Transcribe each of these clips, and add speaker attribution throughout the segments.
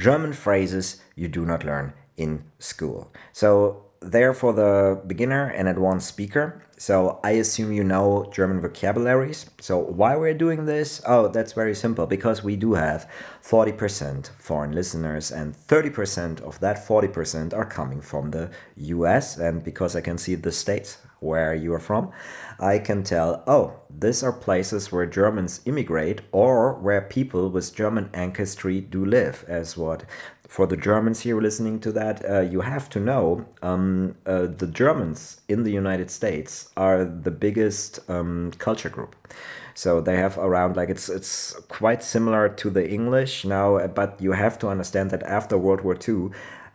Speaker 1: German phrases you do not learn in school. So there for the beginner and advanced speaker. So I assume you know German vocabularies. So why we're doing this? Oh, that's very simple because we do have 40% foreign listeners and 30% of that 40% are coming from the US and because I can see the states where you are from, I can tell, oh, these are places where Germans immigrate or where people with German ancestry do live, as what for the Germans here listening to that, uh, you have to know um, uh, the Germans in the United States are the biggest um, culture group. So they have around like it's it's quite similar to the English now, but you have to understand that after World War II,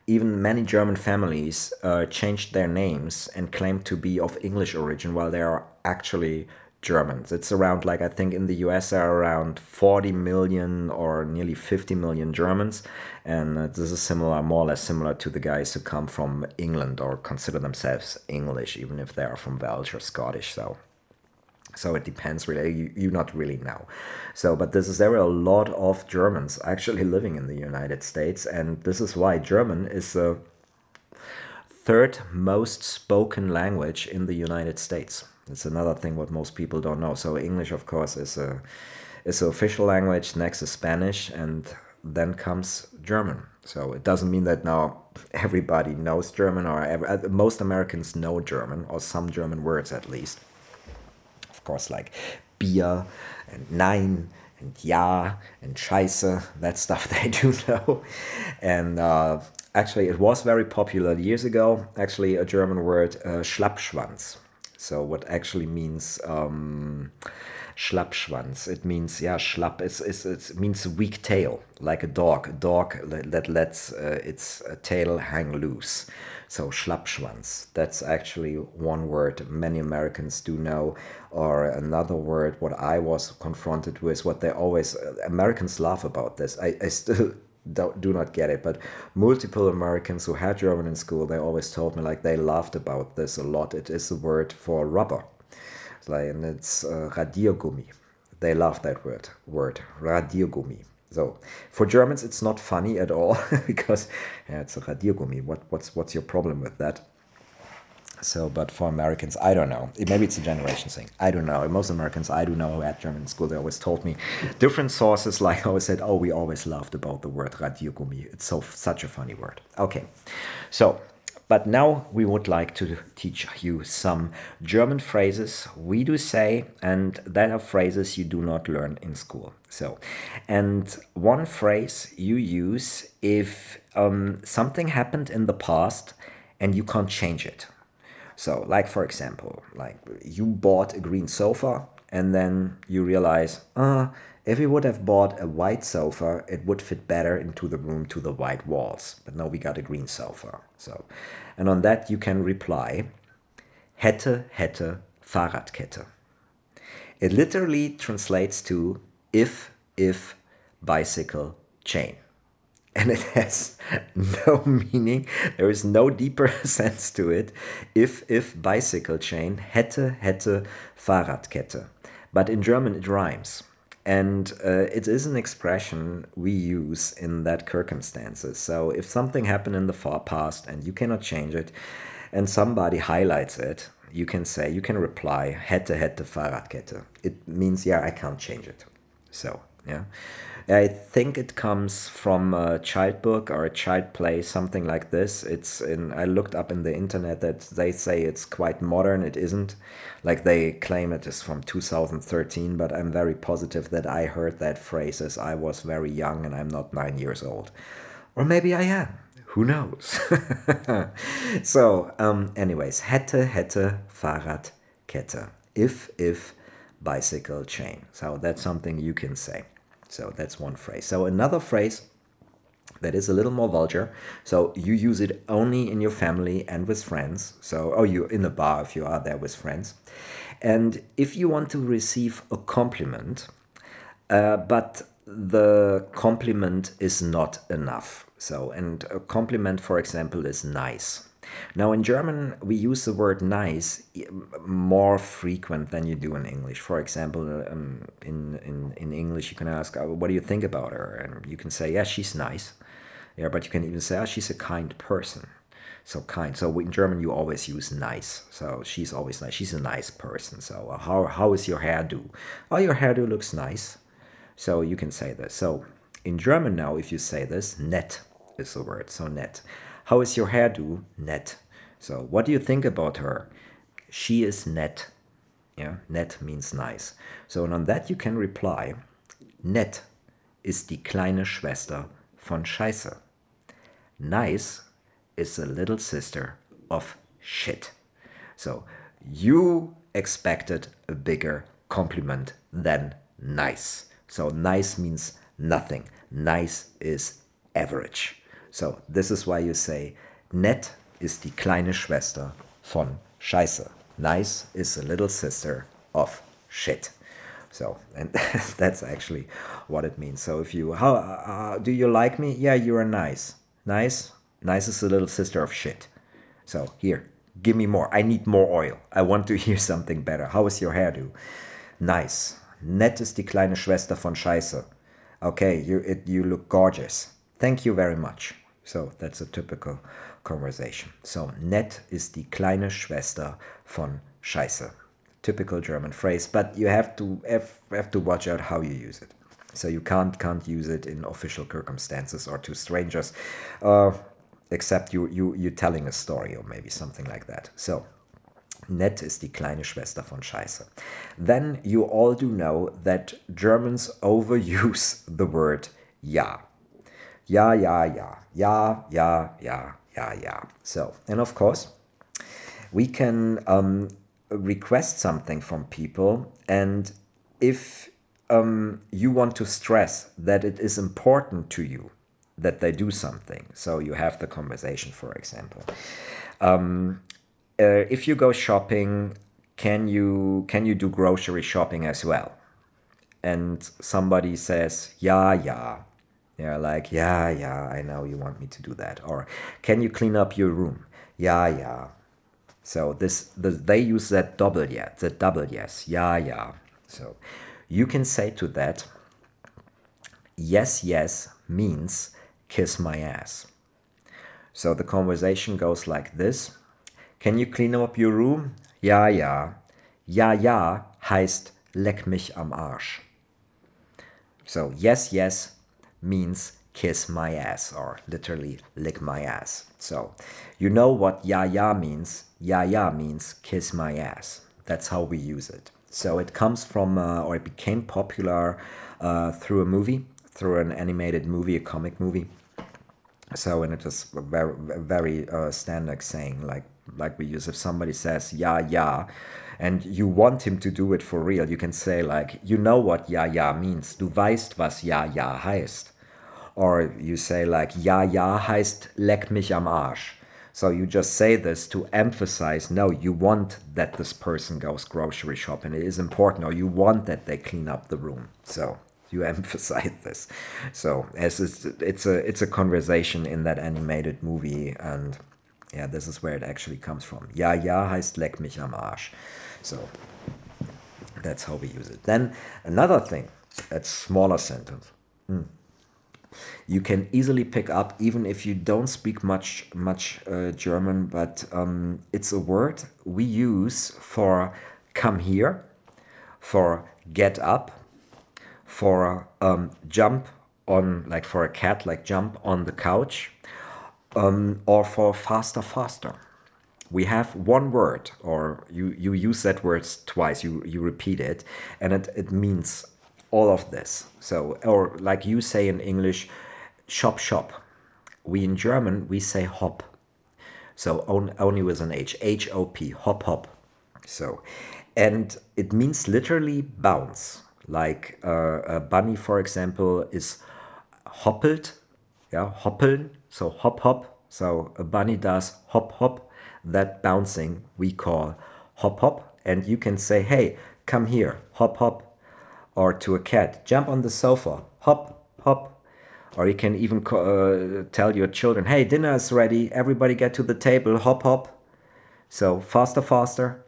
Speaker 1: even many German families uh, changed their names and claimed to be of English origin while they are actually Germans. It's around like I think in the US are around 40 million or nearly 50 million Germans, and uh, this is similar, more or less similar to the guys who come from England or consider themselves English, even if they are from Welsh or Scottish. So. So it depends really. You, you not really know. So, but this is there are a lot of Germans actually living in the United States, and this is why German is the third most spoken language in the United States. It's another thing what most people don't know. So English, of course, is a is the official language. Next is Spanish, and then comes German. So it doesn't mean that now everybody knows German, or every, uh, most Americans know German, or some German words at least. Of course, like beer and nein and ja and scheiße, that stuff they do know. And uh, actually, it was very popular years ago. Actually, a German word, uh, Schlappschwanz so what actually means um, Schlappschwanz. It means yeah, schlapp. It's, it's, it means weak tail, like a dog. A dog that lets uh, its uh, tail hang loose. So Schlappschwanz. That's actually one word many Americans do know. Or another word, what I was confronted with, what they always uh, Americans laugh about this. I, I still do, do not get it but multiple americans who had german in school they always told me like they laughed about this a lot. It is a word for rubber. Like and it's uh, radiergummi. They love that word word radiergummi. So for germans it's not funny at all because yeah, it's a radiergummi. What what's what's your problem with that so, but for Americans, I don't know. Maybe it's a generation thing. I don't know. Most Americans I do know at German school, they always told me different sources. Like I always said, oh, we always laughed about the word Radiergummi. It's so such a funny word. Okay, so but now we would like to teach you some German phrases we do say, and that are phrases you do not learn in school. So, and one phrase you use if um, something happened in the past and you can't change it. So, like for example, like you bought a green sofa and then you realize, ah, uh, if we would have bought a white sofa, it would fit better into the room to the white walls. But now we got a green sofa. So, and on that you can reply, hätte, hätte, Fahrradkette. It literally translates to if, if, bicycle, chain and it has no meaning. There is no deeper sense to it. If, if bicycle chain, hätte, hätte, Fahrradkette. But in German it rhymes. And uh, it is an expression we use in that circumstances. So if something happened in the far past and you cannot change it, and somebody highlights it, you can say, you can reply, hätte, hätte, Fahrradkette. It means, yeah, I can't change it. So, yeah. I think it comes from a child book or a child play, something like this. It's in. I looked up in the internet that they say it's quite modern. It isn't. Like they claim it is from 2013, but I'm very positive that I heard that phrase as I was very young and I'm not nine years old, or maybe I am. Who knows? so, um, anyways, hätte, hätte, Fahrradkette. If, if, bicycle chain. So that's something you can say. So that's one phrase. So another phrase that is a little more vulgar. So you use it only in your family and with friends. So, oh, you're in a bar if you are there with friends. And if you want to receive a compliment, uh, but the compliment is not enough. So, and a compliment, for example, is nice. Now, in German, we use the word nice more frequent than you do in English. For example, um, in, in, in English, you can ask, oh, What do you think about her? And you can say, Yeah, she's nice. Yeah, but you can even say, oh, she's a kind person. So kind. So in German, you always use nice. So she's always nice. She's a nice person. So uh, how, how is your hairdo? Oh, your hairdo looks nice. So you can say this. So in German now, if you say this, net is the word. So net. How is your hairdo? Net. So what do you think about her? She is net. Yeah, net means nice. So on that you can reply, nett ist die kleine Schwester von Scheiße. Nice is the little sister of shit. So you expected a bigger compliment than nice. So nice means nothing. Nice is average. So this is why you say nett ist die kleine Schwester von Scheiße. Nice is the little sister of shit. So, and that's actually what it means. So, if you, how, uh, do you like me? Yeah, you are nice. Nice? Nice is the little sister of shit. So, here, give me more. I need more oil. I want to hear something better. How is your hairdo? Nice. Nett ist die kleine Schwester von Scheiße. Okay, you, it, you look gorgeous. Thank you very much. So, that's a typical conversation. So, nett ist die kleine Schwester von Scheiße. Typical German phrase, but you have to have, have to watch out how you use it. So you can't can't use it in official circumstances or to strangers, uh, except you you you telling a story or maybe something like that. So Nett ist die kleine Schwester von Scheiße. Then you all do know that Germans overuse the word ja. Ja, yeah, yeah, yeah, yeah, yeah, yeah, yeah. So, and of course, we can um, request something from people, and if um, you want to stress that it is important to you that they do something, so you have the conversation, for example. Um, uh, if you go shopping, can you can you do grocery shopping as well? And somebody says, yeah, yeah. Yeah, like, yeah, yeah, I know you want me to do that. Or can you clean up your room? Yeah, yeah. So this the, they use that double yeah, the double yes, yeah, yeah. So you can say to that, yes, yes means kiss my ass. So the conversation goes like this. Can you clean up your room? Ja, ja. Ja, ja heißt leck mich am Arsch. So yes, yes means kiss my ass or literally lick my ass. So you know what ya ya means. Ya ya means kiss my ass. That's how we use it. So it comes from, uh, or it became popular uh, through a movie, through an animated movie, a comic movie. So and it a very very uh, standard saying like like we use if somebody says yeah yeah and you want him to do it for real you can say like you know what ja ja means du weißt was ja ja heißt or you say like ja ja heißt leck mich am Arsch. So you just say this to emphasize no you want that this person goes grocery shopping. It is important or you want that they clean up the room. So you emphasize this. So as it's it's a it's a conversation in that animated movie and yeah this is where it actually comes from. Ja ja heißt leck mich am Arsch. So that's how we use it. Then another thing that's smaller sentence. Mm. You can easily pick up even if you don't speak much much uh, German but um, it's a word we use for come here for get up for um, jump on like for a cat like jump on the couch um, or for faster faster. We have one word or you you use that word twice you you repeat it and it, it means all of this. So or like you say in english shop shop. We in german we say hop. So on, only with an h h o p hop hop. So and it means literally bounce. Like uh, a bunny for example is hoppelt yeah hoppeln. So hop hop. So a bunny does hop hop. That bouncing we call hop hop. And you can say hey come here hop hop or to a cat. Jump on the sofa. Hop hop. Or you can even uh, tell your children hey dinner is ready. Everybody get to the table. Hop hop. So faster faster.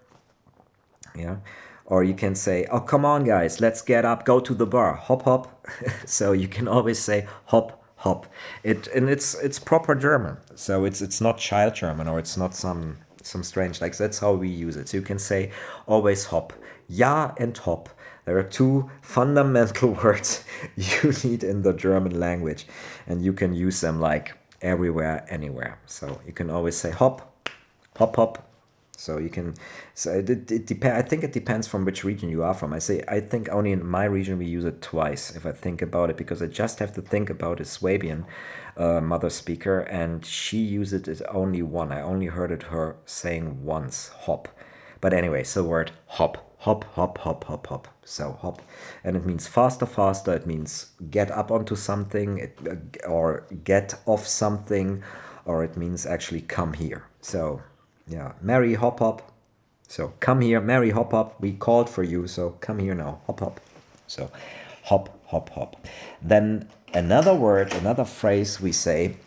Speaker 1: Yeah. Or you can say oh come on guys. Let's get up. Go to the bar. Hop hop. So you can always say hop hop. It and it's it's proper German. So it's it's not child German or it's not some some strange like that's how we use it. So you can say always hop. Ja and hop. There are two fundamental words you need in the German language, and you can use them like everywhere, anywhere. So you can always say hop, hop, hop. So you can, so it, it, it depend. I think it depends from which region you are from. I say I think only in my region we use it twice if I think about it because I just have to think about a Swabian uh, mother speaker and she used it only one. I only heard it her saying once hop, but anyway, so word hop hop, hop, hop, hop, hop. So hop, and it means faster, faster. It means get up onto something, it, uh, or get off something, or it means actually come here. So yeah, Mary hop hop. So come here, Mary hop hop. We called for you, so come here now, hop hop. So hop, hop, hop. Then another word, another phrase we say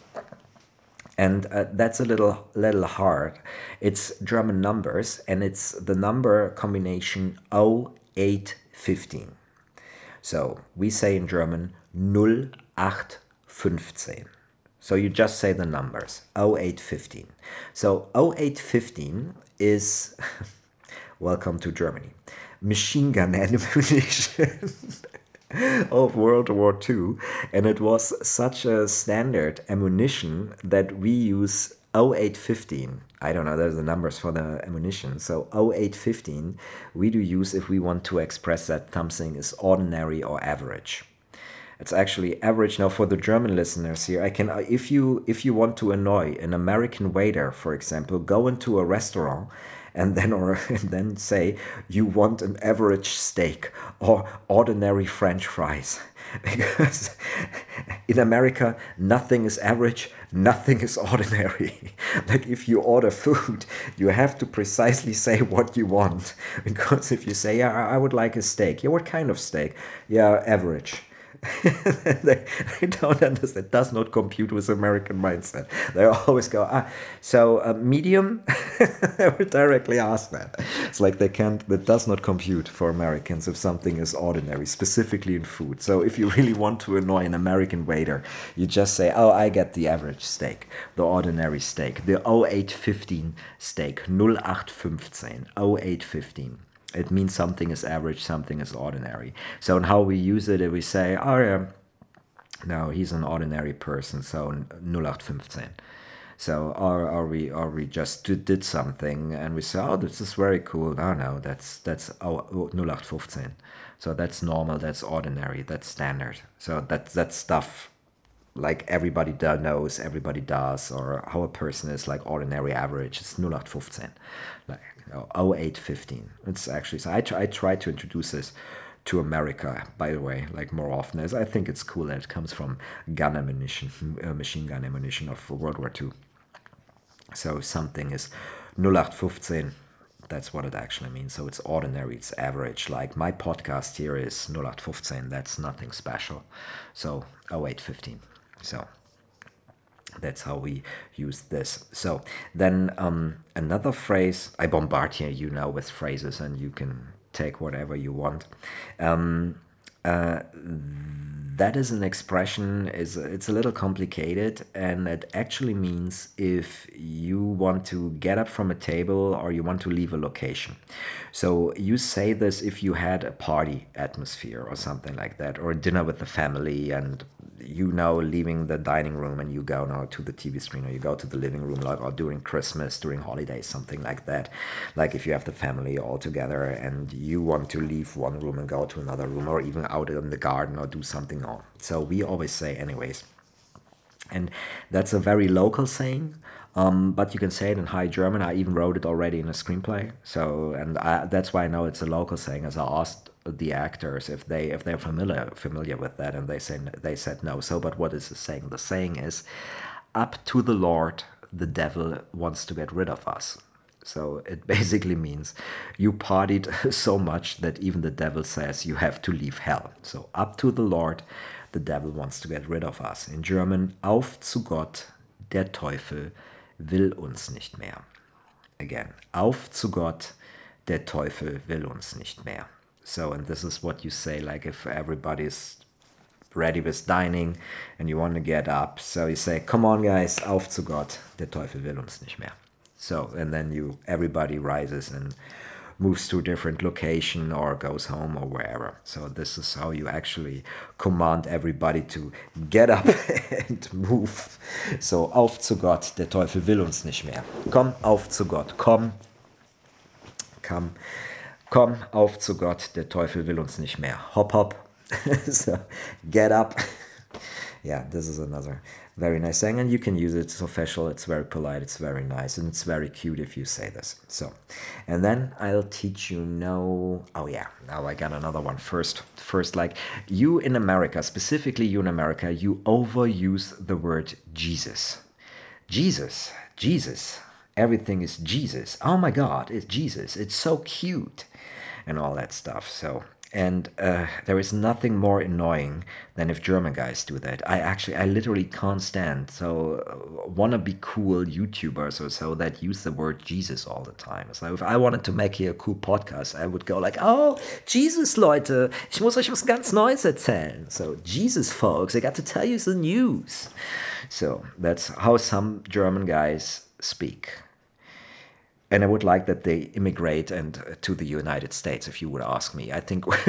Speaker 1: and uh, that's a little little hard. It's German numbers, and it's the number combination 0815. So we say in German 0815. So you just say the numbers 0815. So 0815 is welcome to Germany. Machine gun ammunition. of World War II, and it was such a standard ammunition that we use 0815. I don't know, there's the numbers for the ammunition. So 0815 we do use if we want to express that something is ordinary or average. It's actually average now for the German listeners here. I can uh, if you if you want to annoy an American waiter, for example, go into a restaurant and then or and then say you want an average steak or ordinary french fries because in america nothing is average nothing is ordinary. Like if you order food you have to precisely say what you want. Because if you say yeah i would like a steak yeah what kind of steak? Yeah average they, they, don't understand. It does not compute with American mindset. They always go, ah, so uh, medium. they would directly ask that. It's like they can't. That does not compute for Americans if something is ordinary, specifically in food. So if you really want to annoy an American waiter, you just say, oh, I get the average steak, the ordinary steak, the 0815 steak, 0815, 0815 it means something is average, something is ordinary. So in how we use it, we say, oh yeah, no, he's an ordinary person, so 0815. So or, or we or we just did, something and we say, oh, this is very cool. No, no, that's that's oh, 0815. So that's normal, that's ordinary, that's standard. So that that stuff like everybody knows, everybody does, or how a person is like ordinary average. It's 0815. Like 0815. It's actually, so I, try, I try to introduce this to America, by the way, like more often, as I think it's cool that it comes from gun ammunition, uh, machine gun ammunition of World War II. So something is 0815. That's what it actually means. So it's ordinary, it's average. Like my podcast here is 0815. That's nothing special. So 0815. So that's how we use this. So then um, another phrase, I bombard here you now with phrases and you can take whatever you want. Um, uh, that is an expression is it's a little complicated and it actually means if you want to get up from a table or you want to leave a location so you say this if you had a party atmosphere or something like that or a dinner with the family and you now leaving the dining room and you go now to the TV screen or you go to the living room like or during Christmas, during holidays, something like that. Like if you have the family all together and you want to leave one room and go to another room or even out in the garden or do something on. So we always say anyways. And that's a very local saying. Um, but you can say it in High German. I even wrote it already in a screenplay. So, and I, that's why I know it's a local saying, as I asked the actors if they if they're familiar familiar with that and they said they said no. So but what is the saying? The saying is up to the lord the devil wants to get rid of us. So it basically means you partied so much that even the devil says you have to leave hell. So up to the lord the devil wants to get rid of us. In german auf zu gott der teufel will uns nicht mehr again auf zu gott der teufel will uns nicht mehr so, and this is what you say, like if everybody's ready with dining and you want to get up. So you say, come on guys, auf zu Gott, der Teufel will uns nicht mehr. So, and then you, everybody rises and moves to a different location or goes home or wherever. So this is how you actually command everybody to get up and move. So auf zu Gott, der Teufel will uns nicht mehr. Komm auf zu Gott, komm, komm, komm auf zu Gott, der Teufel will uns nicht mehr. Hop, hop. so get up. yeah, this is another very nice saying and you can use it it's official it's very polite it's very nice and it's very cute if you say this. So and then i'll teach you no oh yeah now i got another one first first like you in america specifically you in america you overuse the word jesus. Jesus jesus everything is jesus. Oh my god it's jesus it's so cute and all that stuff so and uh, there is nothing more annoying than if German guys do that. I actually, I literally can't stand. So, uh, wanna be cool YouTubers or so that use the word Jesus all the time. So, if I wanted to make here a cool podcast, I would go like, oh, Jesus, Leute, ich muss euch was ganz Neues erzählen. So, Jesus, folks, I got to tell you the news. So, that's how some German guys speak and I would like that they immigrate and uh, to the United States. If you would ask me, I think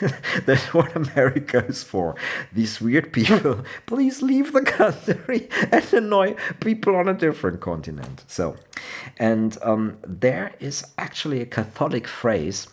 Speaker 1: that's what America is for. These weird people, please leave the country and annoy people on a different continent. So, and um, there is actually a Catholic phrase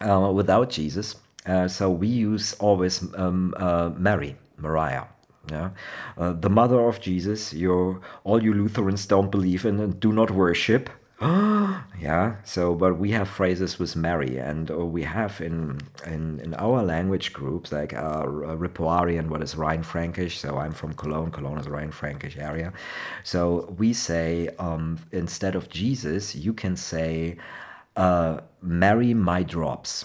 Speaker 1: uh, without Jesus. Uh, so we use always um, uh, Mary, Mariah. Yeah, uh, the mother of Jesus. You all you Lutherans don't believe in and do not worship. yeah. So, but we have phrases with Mary, and uh, we have in in in our language groups like uh, Ripuarian, what is Rhine Frankish. So I'm from Cologne. Cologne is Rhine Frankish area. So we say um, instead of Jesus, you can say, uh, "Marry my drops."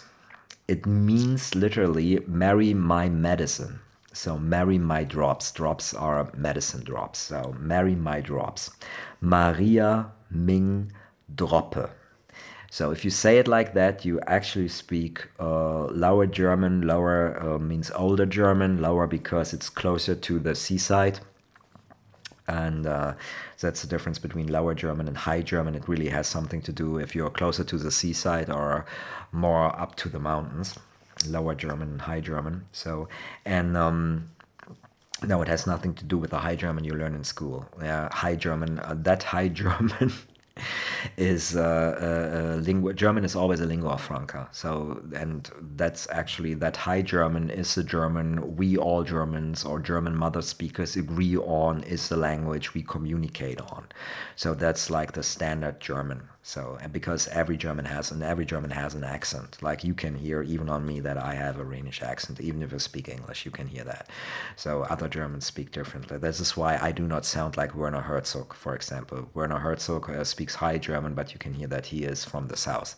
Speaker 1: It means literally Mary my medicine." So marry my drops. Drops are medicine drops. So marry my drops. Maria Ming Droppe. So if you say it like that, you actually speak uh, lower German. Lower uh, means older German. Lower because it's closer to the seaside. And uh, that's the difference between lower German and high German. It really has something to do if you're closer to the seaside or more up to the mountains lower German and High German. So, and um, no, it has nothing to do with the High German you learn in school. Yeah, High German, uh, that High German is uh, uh, lingua. German is always a lingua franca. So, and that's actually that High German is the German we all Germans or German mother speakers agree on is the language we communicate on. So that's like the standard German. So, and because every German has, and every German has an accent, like you can hear even on me that I have a Rhenish accent, even if I speak English, you can hear that. So, other Germans speak differently. This is why I do not sound like Werner Herzog, for example. Werner Herzog uh, speaks High German, but you can hear that he is from the south.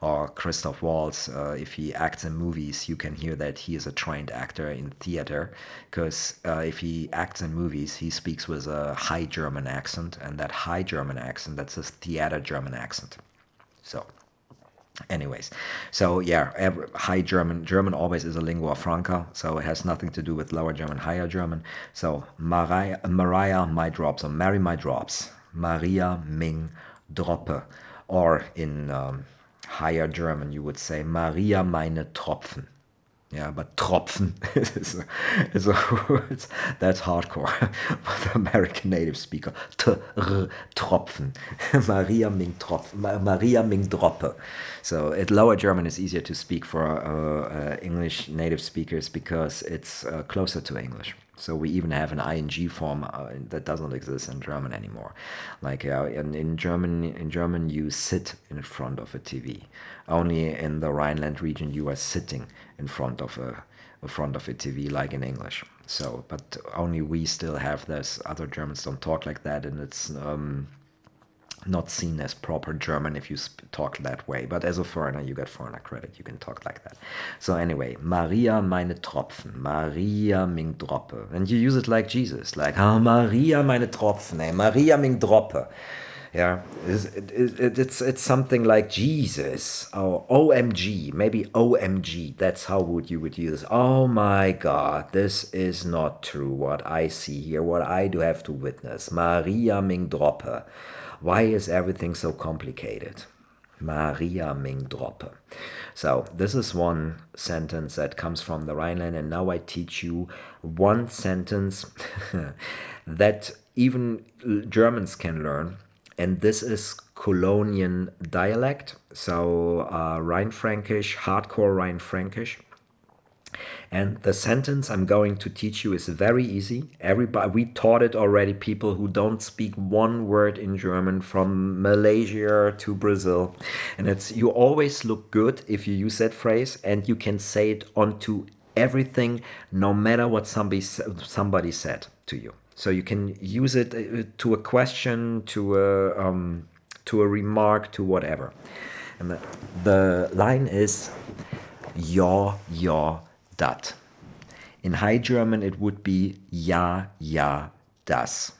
Speaker 1: Or Christoph Waltz, uh, if he acts in movies, you can hear that he is a trained actor in theater, because uh, if he acts in movies, he speaks with a High German accent, and that High German accent, that's a theater German accent accent. So, anyways, so yeah, every, high German, German always is a lingua franca, so it has nothing to do with lower German, higher German. So, Mariah, Mariah my drops, or marry my drops, Maria Ming Droppe, or in um, higher German, you would say Maria meine Tropfen. Yeah, but Tropfen is a, it's, that's hardcore for the American native speaker. T -r Tropfen. Maria Ming Tropfen. Maria Ming Droppe. So at lower German is easier to speak for uh, uh, English native speakers because it's uh, closer to English. So we even have an ing form uh, that doesn't exist in German anymore. Like uh, in, in German, in German you sit in front of a TV. Only in the Rhineland region you are sitting in front of a, in front of a TV, like in English. So, but only we still have this. Other Germans don't talk like that, and it's um, not seen as proper German if you talk that way. But as a foreigner, you get foreigner credit. You can talk like that. So anyway, Maria meine Tropfen, Maria Ming Droppe. And you use it like Jesus, like, oh, Maria meine Tropfen? Maria Ming Droppe. Yeah, it's, it, it, it's it's something like Jesus oh, or OMG, maybe OMG. That's how would you would use. Oh my God, this is not true. What I see here, what I do have to witness. Maria Mingdroppe. Why is everything so complicated? Maria Mingdroppe. So this is one sentence that comes from the Rhineland, and now I teach you one sentence that even Germans can learn, and this is Colonian dialect, so uh, Rhine Frankish, hardcore Rhine Frankish. And the sentence I'm going to teach you is very easy. Everybody, we taught it already. People who don't speak one word in German, from Malaysia to Brazil, and it's you always look good if you use that phrase, and you can say it onto everything, no matter what somebody somebody said to you. So you can use it uh, to a question, to a um, to a remark, to whatever. And the, the line is, "Ja, ja, dat." In High German, it would be ja, ja, das.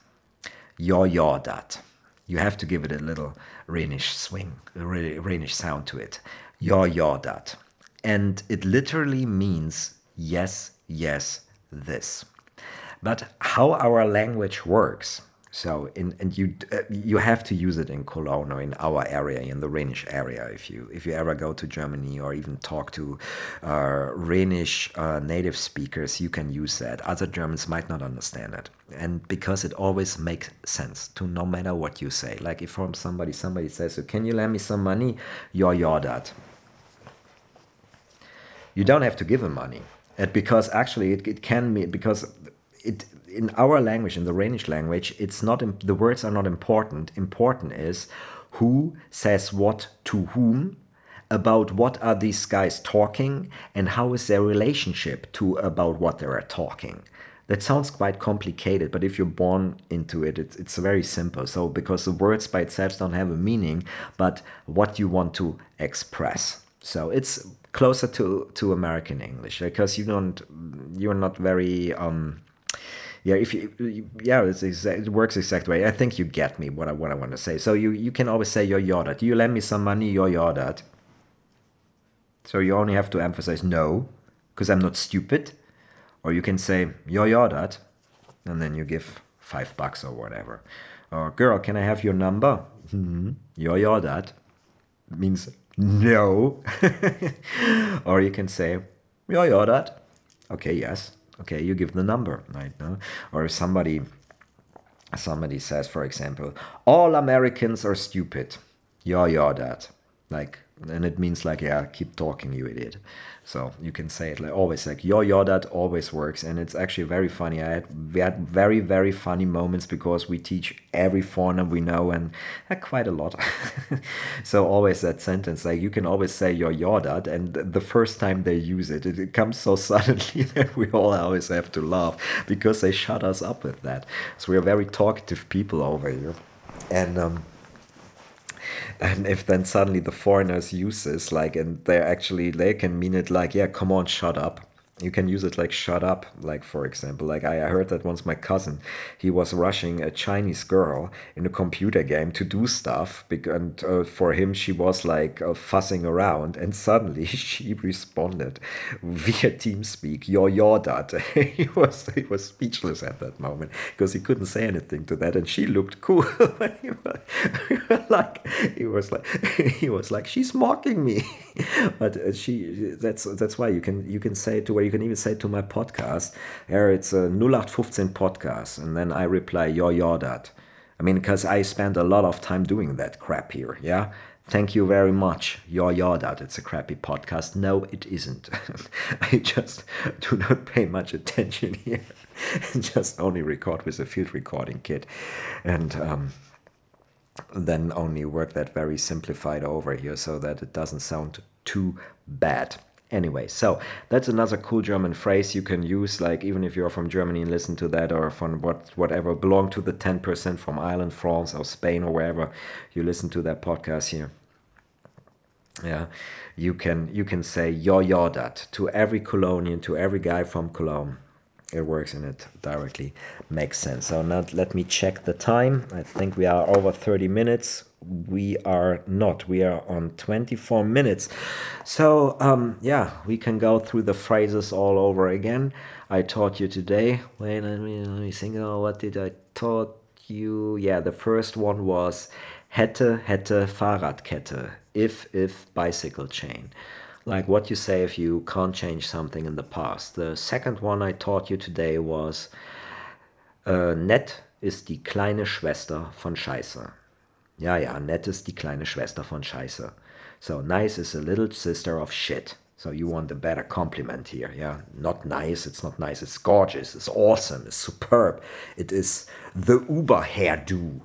Speaker 1: Ja, ja, dat. You have to give it a little Rhenish swing, a Rhenish sound to it. Ja, ja, dat. And it literally means yes, yes, this. But how our language works, so in and you uh, you have to use it in Cologne or in our area, in the Rhenish area, if you if you ever go to Germany or even talk to uh, Rhenish uh, native speakers, you can use that. Other Germans might not understand it, and because it always makes sense to no matter what you say. Like if from somebody somebody says, so "Can you lend me some money?" You're your dad. You don't have to give him money. And because actually it, it can be because it in our language, in the Rhenish language, it's not the words are not important. Important is who says what to whom, about what are these guys talking, and how is their relationship to about what they are talking. That sounds quite complicated, but if you're born into it, it's, it's very simple. So, because the words by itself don't have a meaning, but what you want to express. So, it's closer to, to American English because you don't, you're not very, um, yeah if you yeah it works exact way. I think you get me what i what i want to say. So you you can always say your yodat you lend me some money your yodat so you only have to emphasize no because i'm not stupid. Or you can say your yodat and then you give five bucks or whatever. Or girl can i have your number? Mm-hmm. your yodat means no. Or you can say your yodat okay yes okay you give the number right no? or if somebody somebody says for example all americans are stupid yeah yeah that like and it means like yeah keep talking you idiot. So you can say it like always like yo yo that always works. And it's actually very funny. I had, we had very very funny moments because we teach every foreigner we know and uh, quite a lot. So always that sentence like you can always say yo yo that and the first time they use it, it it comes so suddenly that we all always have to laugh because they shut us up with that. So we are very talkative people over here. And um and if then suddenly the foreigners use this like and they're actually they can mean it like yeah come on shut up you can use it like shut up. Like for example like i heard that once my cousin he was rushing a chinese girl in a computer game to do stuff and uh, for him she was like uh, fussing around and suddenly she responded via teamspeak your your dad. He was he was speechless at that moment because he couldn't say anything to that and she looked cool. Like he was like he was like she's mocking me. But uh, she that's that's why you can you can say to where you can even say to my podcast, here it's a 0815 podcast, and then I reply, yo, yo, that. I mean, because I spend a lot of time doing that crap here, yeah? Thank you very much. Yo, yo, that. It's a crappy podcast. No, it isn't. I just do not pay much attention here just only record with a field recording kit. And, um, then only work that very simplified over here so that it doesn't sound too bad. Anyway, so that's another cool German phrase you can use, like even if you're from Germany and listen to that, or from what whatever belong to the ten percent from Ireland, France, or Spain, or wherever you listen to that podcast here. Yeah, you can you can say yo yo that to every Colonian, to every guy from Cologne. it works and it directly makes sense. So now let me check the time. I think we are over 30 minutes. We are not. We are on 24 minutes. So um, yeah, we can go through the phrases all over again. I taught you today. Wait, let me, let me think. Oh, what did I taught you? Yeah, the first one was hätte, hätte, Fahrradkette. If, if, bicycle chain like what you say if you can't change something in the past. The second one I taught you today was äh, nett ist die kleine Schwester von Scheiße. Ja, ja, nett ist die kleine Schwester von Scheiße. So nice is a little sister of shit. So you want a better compliment here, yeah? Not nice, it's not nice, it's gorgeous, it's awesome, it's superb. It is the Uber hairdo,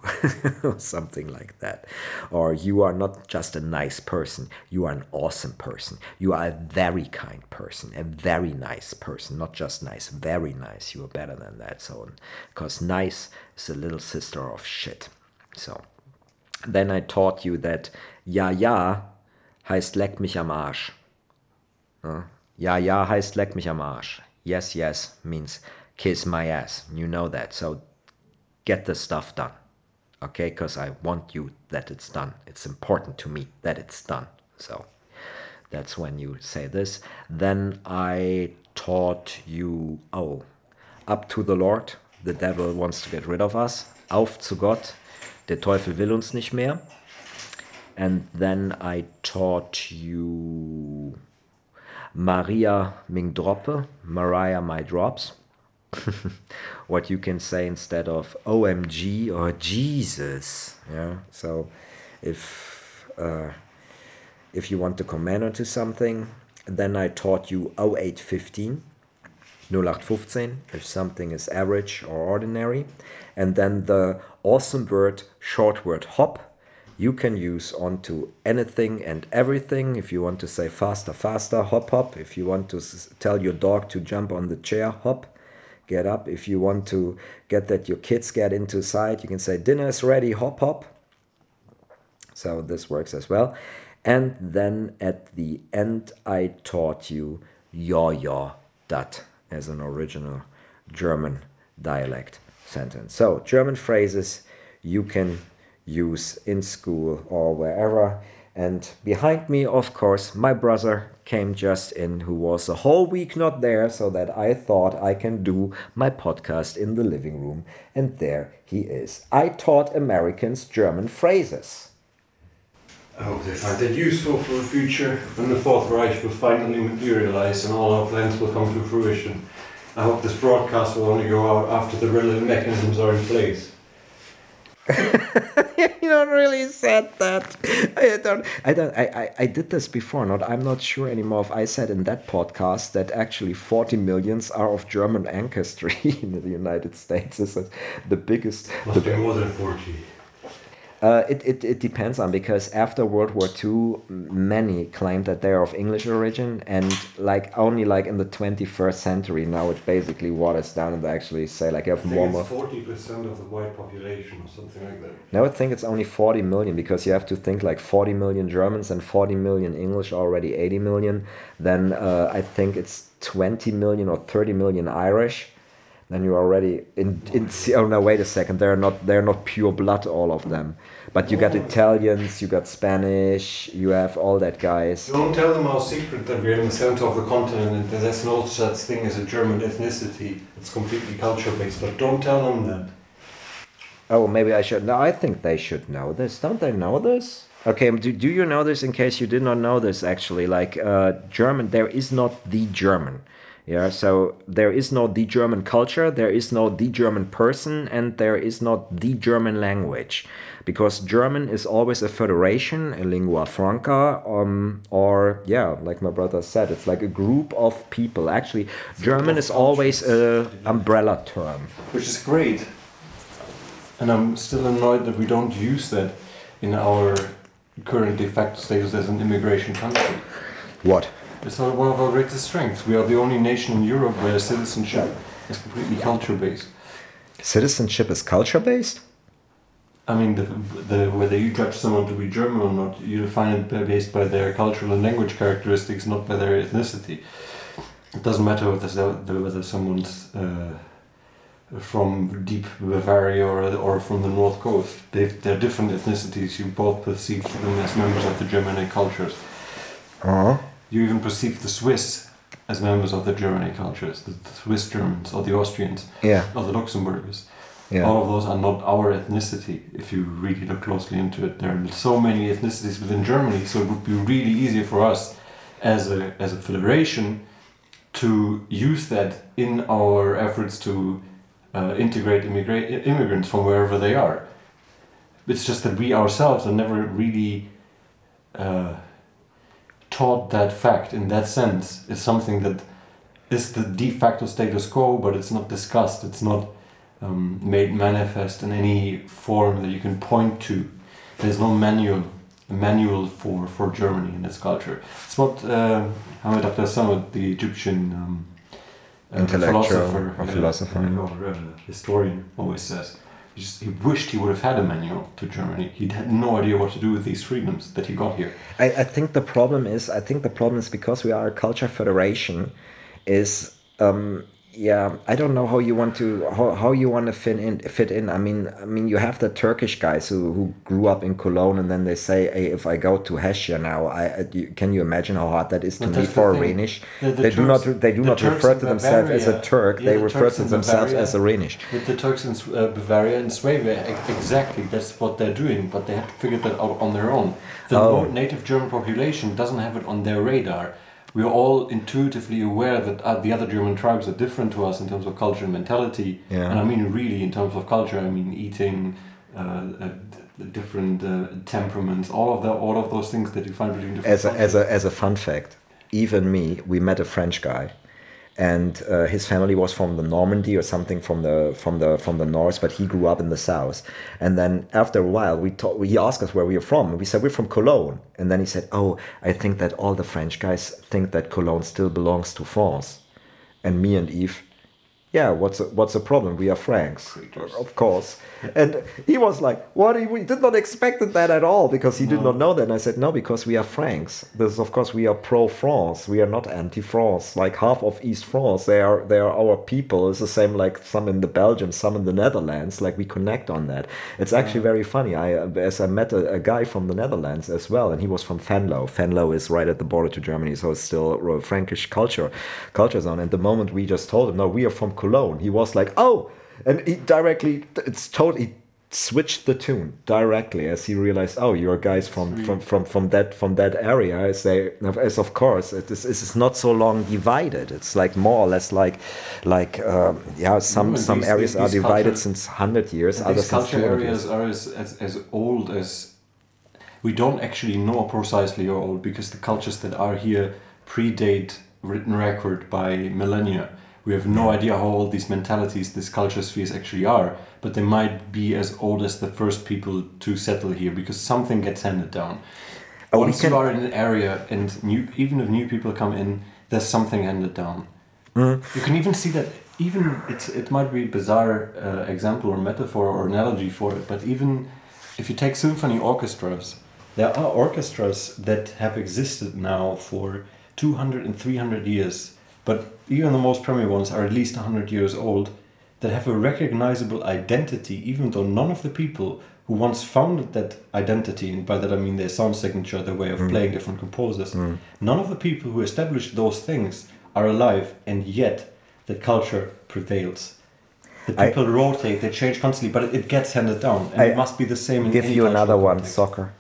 Speaker 1: or something like that. Or you are not just a nice person, you are an awesome person. You are a very kind person, a very nice person, not just nice, very nice. You are better than that. So, because nice is a little sister of shit. So, then I taught you that ja, ja heißt leck mich am Arsch. Ja, ja heißt leck mich am Arsch. Yes, yes means kiss my ass. You know that. So get the stuff done. Okay, because I want you that it's done. It's important to me that it's done. So that's when you say this. Then I taught you, oh, up to the Lord. The devil wants to get rid of us. Auf zu Gott. Der Teufel will uns nicht mehr. And then I taught you Maria ming Mingdroppe, Mariah My Drops. what you can say instead of OMG or Jesus. Yeah. So if uh, if you want to comment onto something, then I taught you 0815. 0815 if something is average or ordinary. And then the awesome word, short word hop you can use onto anything and everything. If you want to say faster, faster, hop, hop. If you want to tell your dog to jump on the chair, hop, get up. If you want to get that your kids get into sight, you can say dinner is ready, hop, hop. So this works as well. And then at the end, I taught you ja, ja, dat as an original German dialect sentence. So German phrases you can use in school or wherever. And behind me, of course, my brother came just in, who was a whole week not there, so that I thought I can do my podcast in the living room. And there he is. I taught Americans German phrases.
Speaker 2: I hope they find it useful for the future when the Fourth Reich will finally materialize and all our plans will come to fruition. I hope this broadcast will only go out after the relevant mechanisms are in place.
Speaker 1: you don't really said that. I don't. I don't. I, I, I did this before. Not. I'm not sure anymore if I said in that podcast that actually 40 millions are of German ancestry in the United States. This is the biggest.
Speaker 2: Must
Speaker 1: the,
Speaker 2: be more than 40.
Speaker 1: Uh, it, it, it depends on because after World War II, many claimed that they're of English origin, and like only like in the 21st century now it basically waters down and they actually say like you have more.
Speaker 2: it's forty percent of the white population or something like that.
Speaker 1: now I think it's only 40 million because you have to think like 40 million Germans and 40 million English already 80 million. Then uh, I think it's 20 million or 30 million Irish. Then you're already in. in oh no! Wait a second. They're not. They're not pure blood. All of them. But you got Italians. You got Spanish. You have all that guys.
Speaker 2: Don't tell them our secret that we're in the center of the continent and that there's no such thing as a German ethnicity. It's completely culture based, but don't tell them that.
Speaker 1: Oh, maybe I should. No, I think they should know this. Don't they know this? Okay, do, do you know this in case you did not know this actually? Like, uh, German, there is not the German. Yeah, so there is no the German culture, there is no the German person, and there is not the German language. Because German is always a federation, a lingua franca, um, or, yeah, like my brother said, it's like a group of people. Actually, German is always a umbrella term.
Speaker 2: Which is great. And I'm still annoyed that we don't use that in our current de facto status as an immigration country.
Speaker 1: What?
Speaker 2: It's one of our greatest strengths. We are the only nation in Europe where citizenship is completely culture based.
Speaker 1: Citizenship is culture based?
Speaker 2: I mean, the, the, whether you judge someone to be German or not, you define it based by their cultural and language characteristics, not by their ethnicity.
Speaker 3: it doesn't matter whether, whether someone's uh, from deep Bavaria or, or from the north coast. They, they're different ethnicities. You both perceive them as members of the Germanic cultures.
Speaker 1: Uh-huh.
Speaker 3: You even perceive the Swiss as members of the Germanic cultures, the, the Swiss Germans or the Austrians
Speaker 1: Yeah.
Speaker 3: or the Luxembourgers.
Speaker 1: Yeah.
Speaker 3: All of those are not our ethnicity if you really look closely into it. There are so many ethnicities within Germany, so it would be really easy for us as a, as a federation to use that in our efforts to uh, integrate immigrate, immigrants from wherever they are. It's just that we ourselves are never really uh, taught that fact in that sense. is something that is the de facto status quo, but it's not discussed. It's not um, made manifest in any form that you can point to. There's no manual manual for, for Germany and its culture. It's what uh, Hamed Abdel Samad, the Egyptian um, uh, philosopher,
Speaker 1: or
Speaker 3: uh, or uh, historian, always says. He, just, he wished he would have had a manual to Germany. He had no idea what to do with these freedoms that he got here.
Speaker 1: I, I think the problem is I think the problem is because we are a culture federation is um yeah I don't know how you want to how, how you want to fit in fit in I mean I mean you have the Turkish guys who, who grew up in Cologne and then they say hey if I go to Hestia now I, I can you imagine how hard that is to me for a. Rhenish
Speaker 3: The- the
Speaker 1: they do not they do
Speaker 3: the
Speaker 1: not
Speaker 3: Turks
Speaker 1: refer to themselves as a Turk
Speaker 3: yeah,
Speaker 1: they
Speaker 3: the
Speaker 1: refer
Speaker 3: Turks
Speaker 1: to themselves
Speaker 3: Bavaria-
Speaker 1: as a Rhenish
Speaker 3: With the Turks in uh, Bavaria and Swabia, exactly, that's what they're doing, but they have to figure that out on their own. The
Speaker 1: Oh.
Speaker 3: native German population doesn't have it on their radar. We are all intuitively aware that uh, the other German tribes are different to us in terms of culture and mentality.
Speaker 1: Yeah.
Speaker 3: And I mean, really, in terms of culture, I mean, eating, uh, uh, different uh, temperaments, all of that, all of those things that you find between different
Speaker 1: as a, as a as a fun fact, even me, we met a French guy, and uh, his family was from the Normandy or something from the from the from the north, but he grew up in the south. And then after a while, we talk, he asked us where we are from, and we said we're from Cologne. And then he said, "Oh, I think that all the French guys think that Cologne still belongs to France." And me and Eve, yeah, what's a, what's the problem? We are Franks, of course. And he was like, "What? We did not expect that at all because he did not know that." And I said, "No, because we are Franks. This, of course, we are pro-France. We are not anti-France. Like half of East France, they are they are our people. It's the same like some in the Belgium, some in the Netherlands. Like we connect on that. It's actually very funny. I as I met a, a guy from the Netherlands as well, and he was from Venlo. Venlo is right at the border to Germany, so it's still a Frankish culture culture zone. And the moment we just told him, "No, we are from Cologne," he was like, "Oh." and he directly it's totally switched the tune directly as he realized oh you're guys from from from, from that from that area I say, as of course it is it's not so long divided it's like more or less like like um, yeah some
Speaker 3: and
Speaker 1: some
Speaker 3: these-
Speaker 1: areas
Speaker 3: these-
Speaker 1: are divided
Speaker 3: culture-
Speaker 1: since 100 years Other
Speaker 3: culture areas
Speaker 1: years
Speaker 3: are as, as, as old as we don't actually know precisely how old because the cultures that are here predate written record by millennia. We have no idea how old these mentalities, these culture spheres actually are, but they might be as old as the first people to settle here because something gets handed down.
Speaker 1: Oh,
Speaker 3: Once
Speaker 1: can-
Speaker 3: you are in an area and new, even if new people come in, there's something handed down.
Speaker 1: Mm.
Speaker 3: You can even see that even it's it might be a bizarre uh, example or metaphor or analogy for it, but even if you take symphony orchestras, there are orchestras that have existed now for 200 and 300 years, but even the most premier ones are at least 100 years old that have a recognizable identity, even though none of the people who once founded that identity, and by that I mean their sound signature, their way of mm. playing different composers, mm. none of the people who established those things are alive, and yet the culture prevails. The
Speaker 1: I-
Speaker 3: people rotate, they change constantly, but it, gets handed down, and
Speaker 1: I-
Speaker 3: it must be the same. In
Speaker 1: give you another
Speaker 3: cultural
Speaker 1: one soccer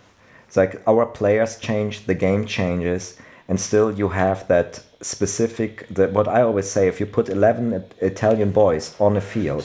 Speaker 1: it's like our players change the game changes and still you have that specific that what i always say if you put 11 italian boys on a field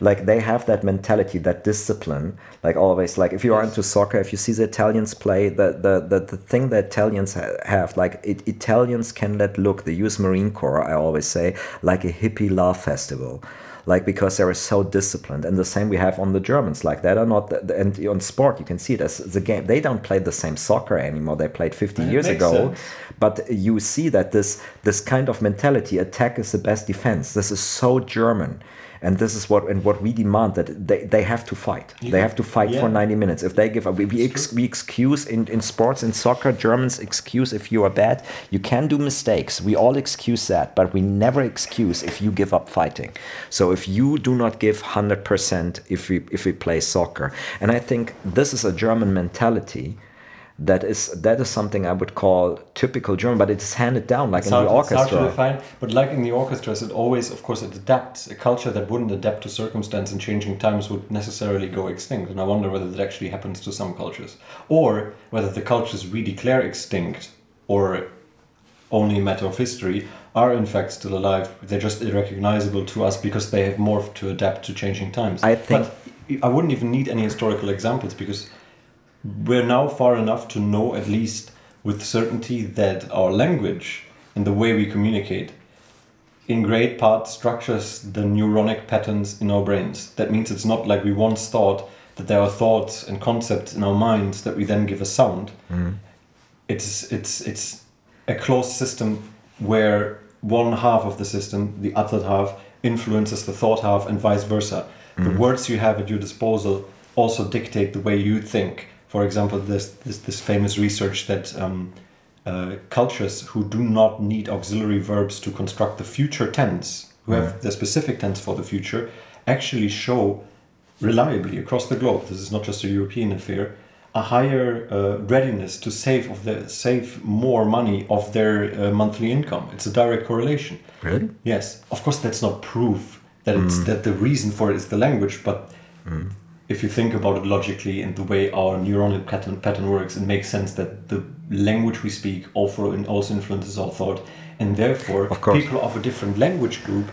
Speaker 1: like they have that mentality that discipline like always like if you are into soccer if you see the italians play the the the, the thing that italians ha- have like it, italians can let look the us marine corps i always say like a hippie love festival like because they are so disciplined. And the same we have on the germans like that are not the, and on sport you can see it as the game they don't play the same soccer anymore they played 50
Speaker 3: It
Speaker 1: years ago.
Speaker 3: sense.
Speaker 1: But you see that this this kind of mentality attack is the best defense this is so german and this is what and what we demand that they, they have to fight. they have to fight for 90 minutes. If they give up, we, we, ex, we excuse in, in sports in soccer. Germans excuse if you are bad. You can do mistakes. We all excuse that, but we never excuse if you give up fighting. So if you do not give 100% if we if we play soccer, and I think this is a German mentality that is that is something I would call typical German, but it is handed down like in the
Speaker 3: hard- It's hard to
Speaker 1: orchestra.
Speaker 3: define, but like in the orchestras, it always, of course, it adapts. A culture that wouldn't adapt to circumstance and changing times would necessarily go extinct. And I wonder whether that actually happens to some cultures, or whether the cultures we declare extinct, or only a matter of history, are in fact still alive. They're just irrecognizable to us because they have morphed to adapt to changing times.
Speaker 1: I think-
Speaker 3: But I wouldn't even need any historical examples because we're now far enough to know at least with certainty that our language and the way we communicate in great part structures the neuronic patterns in our brains. That means it's not like we once thought that there are thoughts and concepts in our minds that we then give a sound. Mm-hmm. It's it's it's a closed system where one half of the system, the other half, influences the thought half and vice versa. The mm-hmm. words you have at your disposal also dictate the way you think. For example, this this, this famous research that um, uh, cultures who do not need auxiliary verbs to construct the future tense, who have the specific tense for the future, actually show reliably across the globe. This is not just a European affair. A higher uh, readiness to save of the save more money of their uh, monthly income. It's a direct correlation.
Speaker 1: Really?
Speaker 3: Yes, of course, that's not proof that it's that the reason for it is the language, but if you think about it logically and the way our neuronal pattern, pattern works, it makes sense that the language we speak also, also influences our thought, and therefore
Speaker 1: Of
Speaker 3: people of a different language group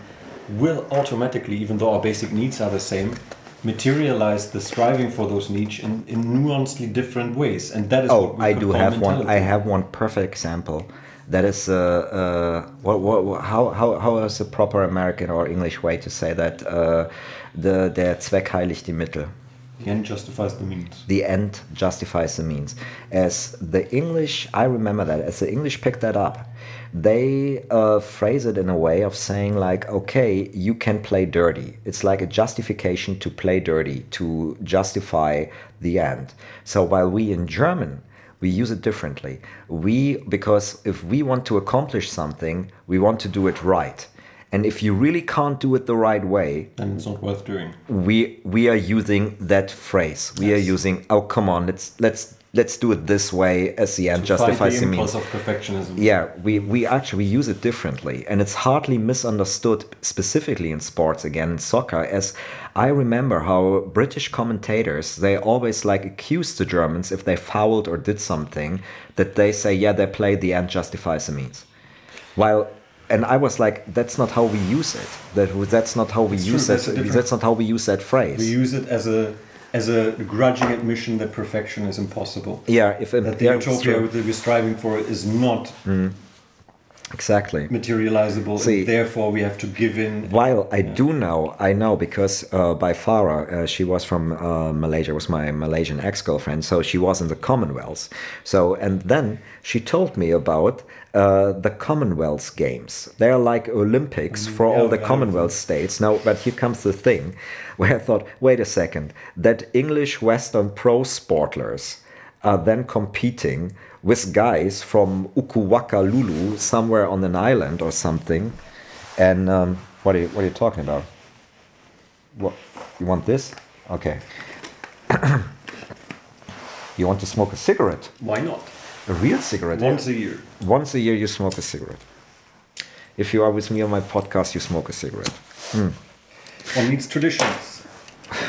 Speaker 3: will automatically, even though our basic needs are the same, materialize the striving for those needs in, in nuancedly different ways, and that is
Speaker 1: Oh,
Speaker 3: what we
Speaker 1: I do have one. I have one perfect example. That is, uh, uh, what, what, what- how, how, how is the proper American or English way to say that? Uh, the, der Zweck heiligt die Mittel.
Speaker 3: The end justifies the means.
Speaker 1: The end justifies the means. As the English, I remember that, as the English picked that up, they uh, phrase it in a way of saying, like, okay, you can play dirty. It's like a justification to play dirty, to justify the end. So while we in German, we use it differently. We, because if we want to accomplish something, we want to do it right. And if you really can't do it the right way,
Speaker 3: then it's not worth doing.
Speaker 1: we we are using that phrase. We are using oh come on let's let's let's do it this way as the end
Speaker 3: To
Speaker 1: justifies
Speaker 3: the
Speaker 1: the
Speaker 3: impulse
Speaker 1: means.
Speaker 3: of perfectionism.
Speaker 1: Yeah, we, we actually use it differently, and it's hardly misunderstood specifically in sports again in soccer. As I remember how British commentators they always like accuse the Germans if they fouled or did something that they say yeah they play the end justifies the means, while. And I was like, "That's not how we use it. That that's not how we
Speaker 3: It's
Speaker 1: use
Speaker 3: true,
Speaker 1: that.
Speaker 3: that's
Speaker 1: not how we use that phrase."
Speaker 3: We use it as a as a grudging admission that perfection is impossible.
Speaker 1: Yeah, if
Speaker 3: That the
Speaker 1: yeah,
Speaker 3: utopia that we're striving for is not
Speaker 1: exactly.
Speaker 3: materializable,
Speaker 1: See-
Speaker 3: and therefore we have to give in.
Speaker 1: While I do know, I know because uh, by Farah, uh, she was from uh, Malaysia, was my Malaysian ex-girlfriend, so she was in the Commonwealth. So and then she told me about uh, the Commonwealth Games. They're like Olympics for
Speaker 3: yeah,
Speaker 1: all the. Commonwealth states. Now, but here comes the thing, where I thought, wait a second, that English Western pro sportlers are then competing with guys from Ukuwaka Lulu somewhere on an island or something. And um, what are you what are you talking about? What you want this? Okay. you want to smoke a cigarette?
Speaker 3: Why not?
Speaker 1: A real cigarette?
Speaker 3: Once a year.
Speaker 1: Once a year you smoke a cigarette. If you are with me on my podcast, you smoke a cigarette. Hmm.
Speaker 3: One needs traditions.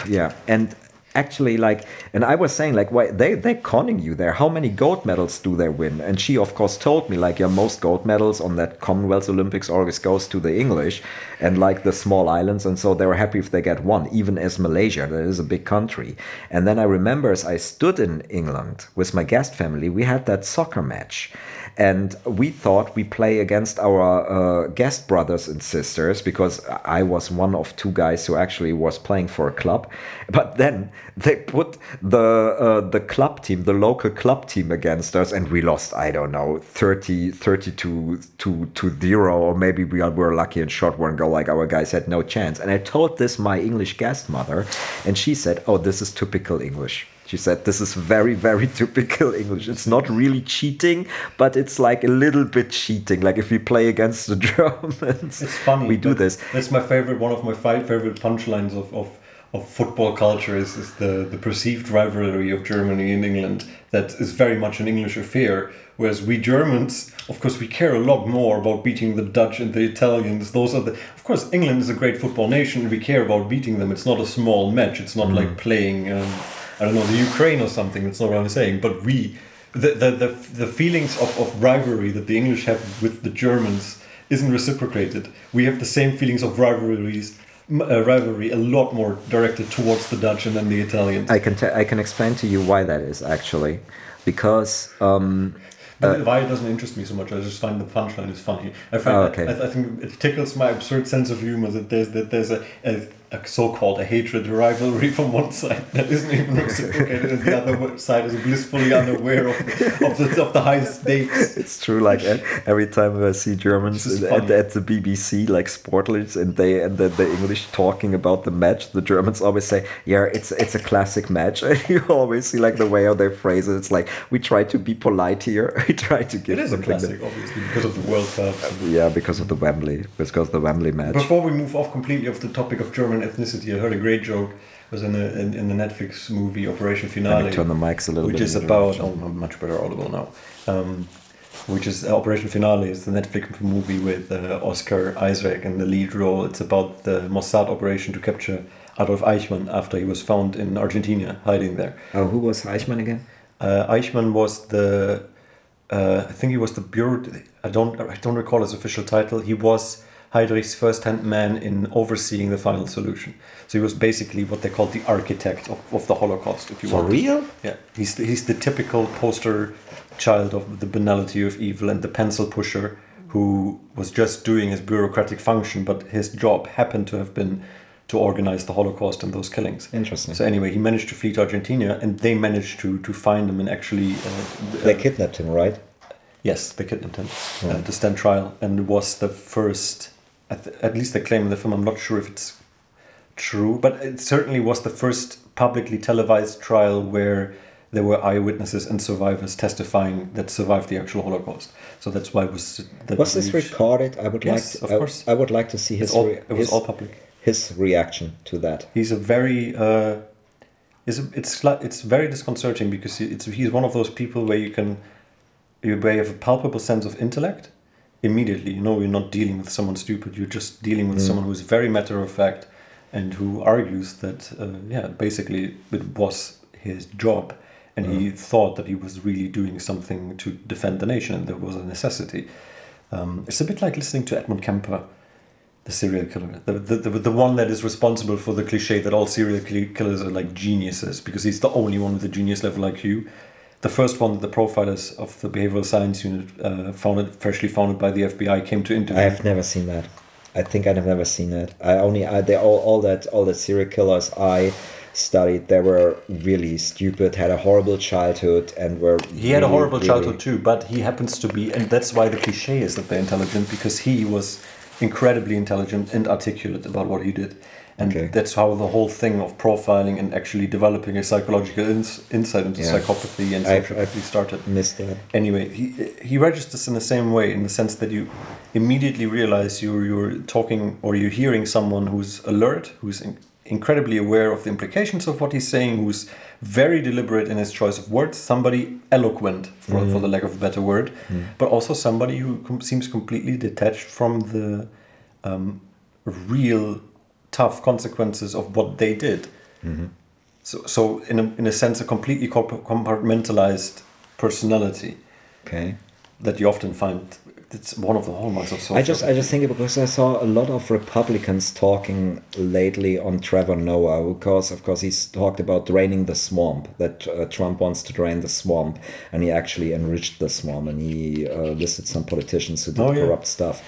Speaker 1: Yeah, and actually, like, and I was saying, like, why they they're conning you there? How many gold medals do they win? And she, of course, told me like, yeah, most gold medals on that Commonwealth Olympics always goes to the English, and like the small islands, and so they were happy if they get one, even as Malaysia, that is a big country. And then I remember as I stood in England with my guest family, we had that soccer match. And we thought we play against our uh, guest brothers and sisters because I was one of two guys who actually was playing for a club. But then they put the uh, the club team, the local club team, against us, and we lost. I don't know, 30, 30 to to to zero, or maybe we were lucky and shot one goal. Like our guys had no chance. And I told this my English guest mother, and she said, "Oh, this is typical English." She said, This is very, very typical English. It's not really cheating, but it's like a little bit cheating. Like if we play against the Germans,
Speaker 3: it's funny.
Speaker 1: We do this.
Speaker 3: That's my favorite, one of my five favorite punchlines of, of, of football culture is, is the, the perceived rivalry of Germany and England that is very much an English affair. Whereas we Germans, of course, we care a lot more about beating the Dutch and the Italians. Those are the, of course, England is a great football nation we care about beating them. It's not a small match. It's not mm. like playing. Um, I don't know, the Ukraine or something. That's not what I'm saying. But we, the the the, the feelings of, of rivalry that the English have with the Germans isn't reciprocated. We have the same feelings of rivalries. Uh, rivalry a lot more directed towards the Dutch and then the Italians.
Speaker 1: I can I can explain to you why that is actually, because um,
Speaker 3: uh, why it doesn't interest me so much. I just find the punchline is funny. I find
Speaker 1: oh, okay.
Speaker 3: I, I, think it tickles my absurd sense of humor that there's that there's a, a a so-called a hatred rivalry from one side that isn't even reciprocated, and the other side is blissfully unaware of the, of the, of the high stakes.
Speaker 1: It's true. Like every time I see Germans at, at, the BBC, like Sportlich, and they and the, the English talking about the match, the Germans always say, "Yeah, it's it's a classic match." And you always see like the way how they phrase it. It's like we try to be polite here. we try to give.
Speaker 3: It is a classic, that, obviously, because of the World Cup.
Speaker 1: Yeah, because of the Wembley, because of the Wembley match.
Speaker 3: Before we move off completely off the topic of German ethnicity. I heard a great joke. It was in the in, in the Netflix movie Operation Finale.
Speaker 1: turn the mics a little
Speaker 3: which
Speaker 1: bit.
Speaker 3: Which is about oh, much better audible now. Um, which is uh, Operation Finale is the Netflix movie with uh, Oscar Isaac in the lead role. It's about the Mossad operation to capture Adolf Eichmann after he was found in Argentina hiding there.
Speaker 1: Oh, who was Eichmann again?
Speaker 3: Uh, Eichmann was the uh, I think he was the bureau. I don't I don't recall his official title. He was Heydrich's first-hand man in overseeing the final solution. So he was basically what they called the architect of, of the Holocaust, if you
Speaker 1: For
Speaker 3: want.
Speaker 1: real?
Speaker 3: Yeah. He's the, he's the typical poster child of the banality of evil and the pencil pusher who was just doing his bureaucratic function, but his job happened to have been to organize the Holocaust and those killings.
Speaker 1: Interesting.
Speaker 3: So anyway, he managed to flee to Argentina, and they managed to to find him and actually.
Speaker 1: Uh, they kidnapped him, right?
Speaker 3: Yes, they kidnapped him oh. uh, to stand trial, and was the first at, at least they claim in the film. I'm not sure if it's true, but it certainly was the first publicly televised trial where there were eyewitnesses and survivors testifying that survived the actual Holocaust. So that's why it was.
Speaker 1: That was this recorded? I would
Speaker 3: yes,
Speaker 1: like.
Speaker 3: of course.
Speaker 1: I, I, would like to see his.
Speaker 3: All, it was his, all public.
Speaker 1: His reaction to that.
Speaker 3: He's a very. Uh, it's it's it's very disconcerting because it's he's one of those people where you can, where you have a palpable sense of intellect, immediately. You know, you're not dealing with someone stupid. You're just dealing with mm. someone who's very matter of fact and who argues that, uh, yeah, basically it was his job. And mm. he thought that he was really doing something to defend the nation and there was a necessity. Um, it's a bit like listening to Edmund Kemper, the serial killer, the, the, the, the one that is responsible for the cliche that all serial killers are like geniuses because he's the only one with a genius level IQ the first one that the profilers of the behavioral science unit uh, founded, freshly founded by the FBI, came to interview.
Speaker 1: I have never seen that. I think I've never seen that. I only I, they all all that all the serial killers I studied they were really stupid, had a horrible childhood, and were.
Speaker 3: He
Speaker 1: really,
Speaker 3: had a horrible really... childhood too, but he happens to be, and that's why the cliche is that they're intelligent because he was incredibly intelligent and articulate about what he did and okay. that's how the whole thing of profiling and actually developing a psychological ins- insight into yeah. psychopathy and psychopathy I've, I've
Speaker 1: started. Missed that.
Speaker 3: Anyway, he he registers in the same way in the sense that you immediately realize you're you're talking or you're hearing someone who's alert, who's in, incredibly aware of the implications of what he's saying, who's very deliberate in his choice of words, somebody eloquent, for, mm. for the lack of a better word, mm. but also somebody who com- seems completely detached from the um, real tough consequences of what they did. Mm-hmm. So, so in a, in a sense, a completely compartmentalized personality.
Speaker 1: Okay.
Speaker 3: That you often find it's one of the hallmarks of social.
Speaker 1: I just I just think it because I saw a lot of Republicans talking lately on Trevor Noah because of course he's talked about draining the swamp that uh, Trump wants to drain the swamp and he actually enriched the swamp and he uh, listed some politicians who did
Speaker 3: Oh, yeah.
Speaker 1: corrupt stuff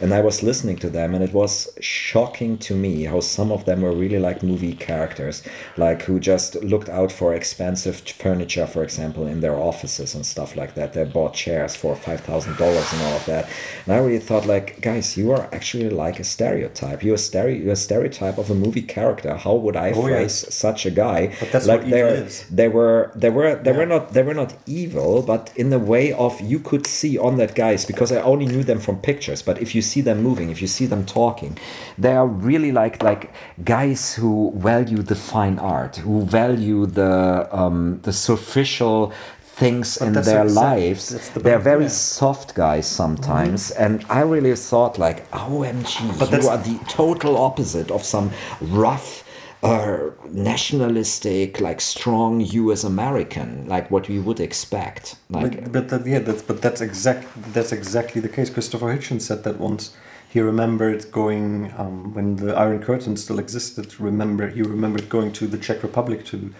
Speaker 1: and I was listening to them and it was shocking to me how some of them were really like movie characters like who just looked out for expensive furniture for example in their offices and stuff like that they bought chairs for five thousand dollars and all of that. And I really thought like guys you are actually like a stereotype. You're a stereo you're a stereotype of a movie character. How would I
Speaker 3: Oh,
Speaker 1: phrase such a guy?
Speaker 3: But that's
Speaker 1: like
Speaker 3: what evil is.
Speaker 1: they were they were they were not they were not evil but in the way of you could see on that guys because i only knew them from pictures. But if you see them moving if you see them talking they are really like like guys who value the fine art who value the um the superficial things
Speaker 3: But
Speaker 1: in their lives
Speaker 3: the
Speaker 1: they're very
Speaker 3: yeah.
Speaker 1: soft guys sometimes and i really thought like omg
Speaker 3: But
Speaker 1: you are the total opposite of some rough uh, nationalistic, like strong U.S. American, like what we would expect. Like,
Speaker 3: But, but that, yeah, that's but that's exact that's exactly the case. Christopher Hitchens said that once. He remembered going um, when the Iron Curtain still existed. Remember, he remembered going to the Czech Republic to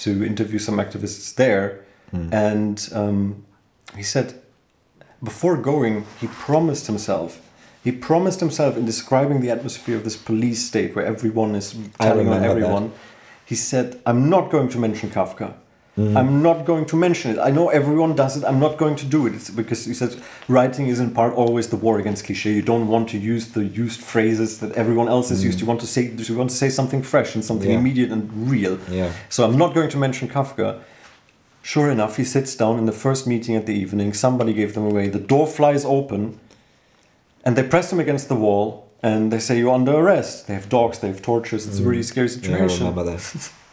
Speaker 3: to interview some activists there, and um, he said before going, he promised himself. He promised himself in describing the atmosphere of this police state where everyone is telling on
Speaker 1: remember that.
Speaker 3: everyone. He said, "I'm not going to mention Kafka.
Speaker 1: Mm-hmm.
Speaker 3: I'm not going to mention it. I know everyone does it. I'm not going to do it. It's because he said writing is in part always the war against cliche. You don't want to use the used phrases that everyone else has used. You want to say you want to say something fresh and something
Speaker 1: Mm. Yeah.
Speaker 3: immediate and real.
Speaker 1: Yeah.
Speaker 3: So I'm not going to mention Kafka. Sure enough, he sits down in the first meeting at the evening. Somebody gave them away. The door flies open, and they press him against the wall. And they say, You're under arrest. They have dogs, they have torches. It's a really scary
Speaker 1: Mm. yeah, I
Speaker 3: situation.
Speaker 1: remember that.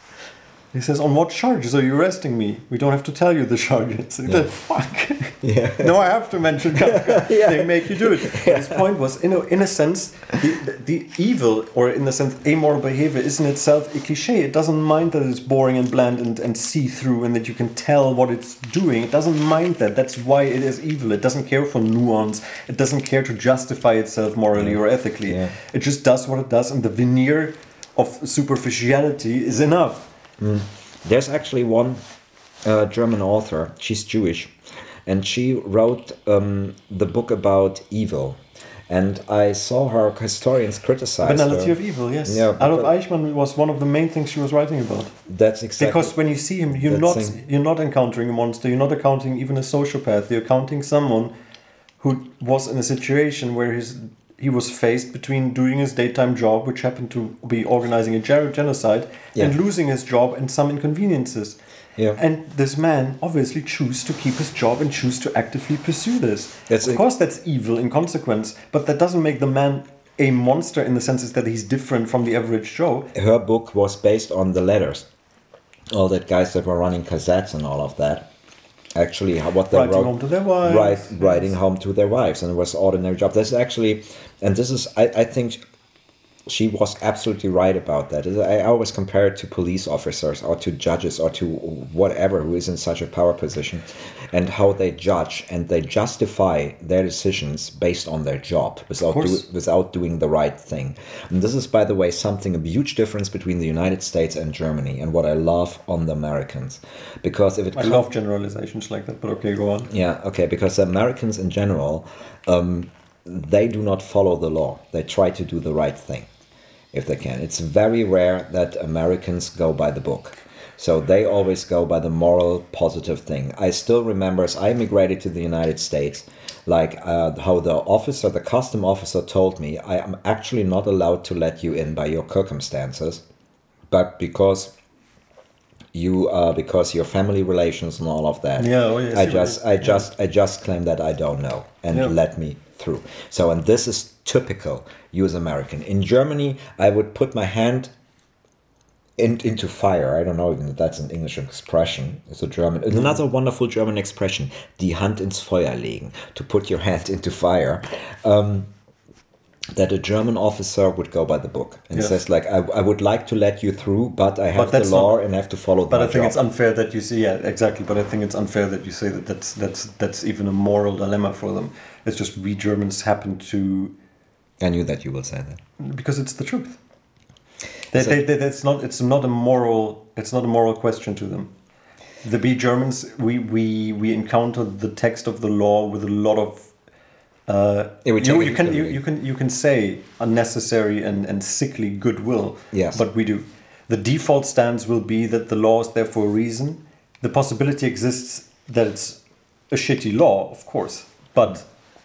Speaker 3: He says, On what charges are you arresting me? We don't have to tell you the charges. The fuck?
Speaker 1: Yeah.
Speaker 3: no, I have to mention Kafka.
Speaker 1: Yeah.
Speaker 3: They make you do it. But His point was, in a, in a sense, the, the, evil, or in the sense, amoral behavior is in itself a cliche. It doesn't mind that it's boring and bland and, and see through and that you can tell what it's doing. It doesn't mind that. That's why it is evil. It doesn't care for nuance. It doesn't care to justify itself morally or ethically.
Speaker 1: Yeah.
Speaker 3: It just does what it does, and the veneer of superficiality is enough.
Speaker 1: There's actually one uh, German author. She's Jewish, and she wrote um, the book about evil. And I saw her historians criticize
Speaker 3: Banality
Speaker 1: her.
Speaker 3: of evil, yes.
Speaker 1: Yeah,
Speaker 3: Adolf Eichmann was one of the main things she was writing about.
Speaker 1: That's exactly
Speaker 3: Because when you see him, you're not
Speaker 1: thing.
Speaker 3: you're not encountering a monster. You're not encountering even a sociopath. You're encountering someone who was in a situation where his he was faced between doing his daytime job, which happened to be organizing a gen- genocide, and losing his job and some inconveniences.
Speaker 1: Yeah.
Speaker 3: And this man obviously chose to keep his job and choose to actively pursue this.
Speaker 1: That's
Speaker 3: of course, that's evil in consequence, but that doesn't make the man a monster in the sense that he's different from the average Joe.
Speaker 1: her book was based on the letters. All that guys that were running cassettes and all of that. Actually, what they
Speaker 3: Writing
Speaker 1: wrote,
Speaker 3: home to their wives.
Speaker 1: Right, writing home to their wives, and it was ordinary job. This is actually, and this is, I, I think, she was absolutely right about that. I always compare it to police officers or to judges or to whatever who is in such a power position, and how they judge and they justify their decisions based on their job without do, without doing the right thing. And this is, by the way, something a huge difference between the United States and Germany, and what I love on the Americans, because if it
Speaker 3: I love generalizations like that, but okay, go on.
Speaker 1: yeah, okay, because the Americans in general, um, they do not follow the law. They try to do the right thing if they can. It's very rare that Americans go by the book. So they always go by the moral, positive thing. I still remember as I immigrated to the United States, like uh, how the officer, the custom officer told me, I am actually not allowed to let you in by your circumstances, but because you uh, because your family relations and all of that.
Speaker 3: Yeah, oh, yeah,
Speaker 1: I just I just I just claim that I don't know and
Speaker 3: Yeah.
Speaker 1: let me through. So and this is typical US American. In Germany, I would put my hand in, into fire. I don't know even if that's an English expression. It's a German. Another wonderful German expression: die Hand ins Feuer legen. To put your hand into fire. Um, that a German officer would go by the book and
Speaker 3: Yes.
Speaker 1: says like I, I would like to let you through, but I have the law
Speaker 3: not-
Speaker 1: and I have to follow
Speaker 3: the.
Speaker 1: But
Speaker 3: I think
Speaker 1: job.
Speaker 3: it's unfair that you say yeah exactly. But I think it's unfair that you say that that's that's that's even a moral dilemma for them. It's just we Germans happen to
Speaker 1: I knew that you will say that.
Speaker 3: because it's the truth. They,
Speaker 1: So-
Speaker 3: they, they, that's not it's not a moral it's not a moral question to them. The B Germans we we we encounter the text of the law with a lot of uh, you, you can you, you can you can say unnecessary and, and sickly goodwill.
Speaker 1: Yes.
Speaker 3: But we do. The default stance will be that the law is there for a reason. The possibility exists that it's a shitty law, of course. But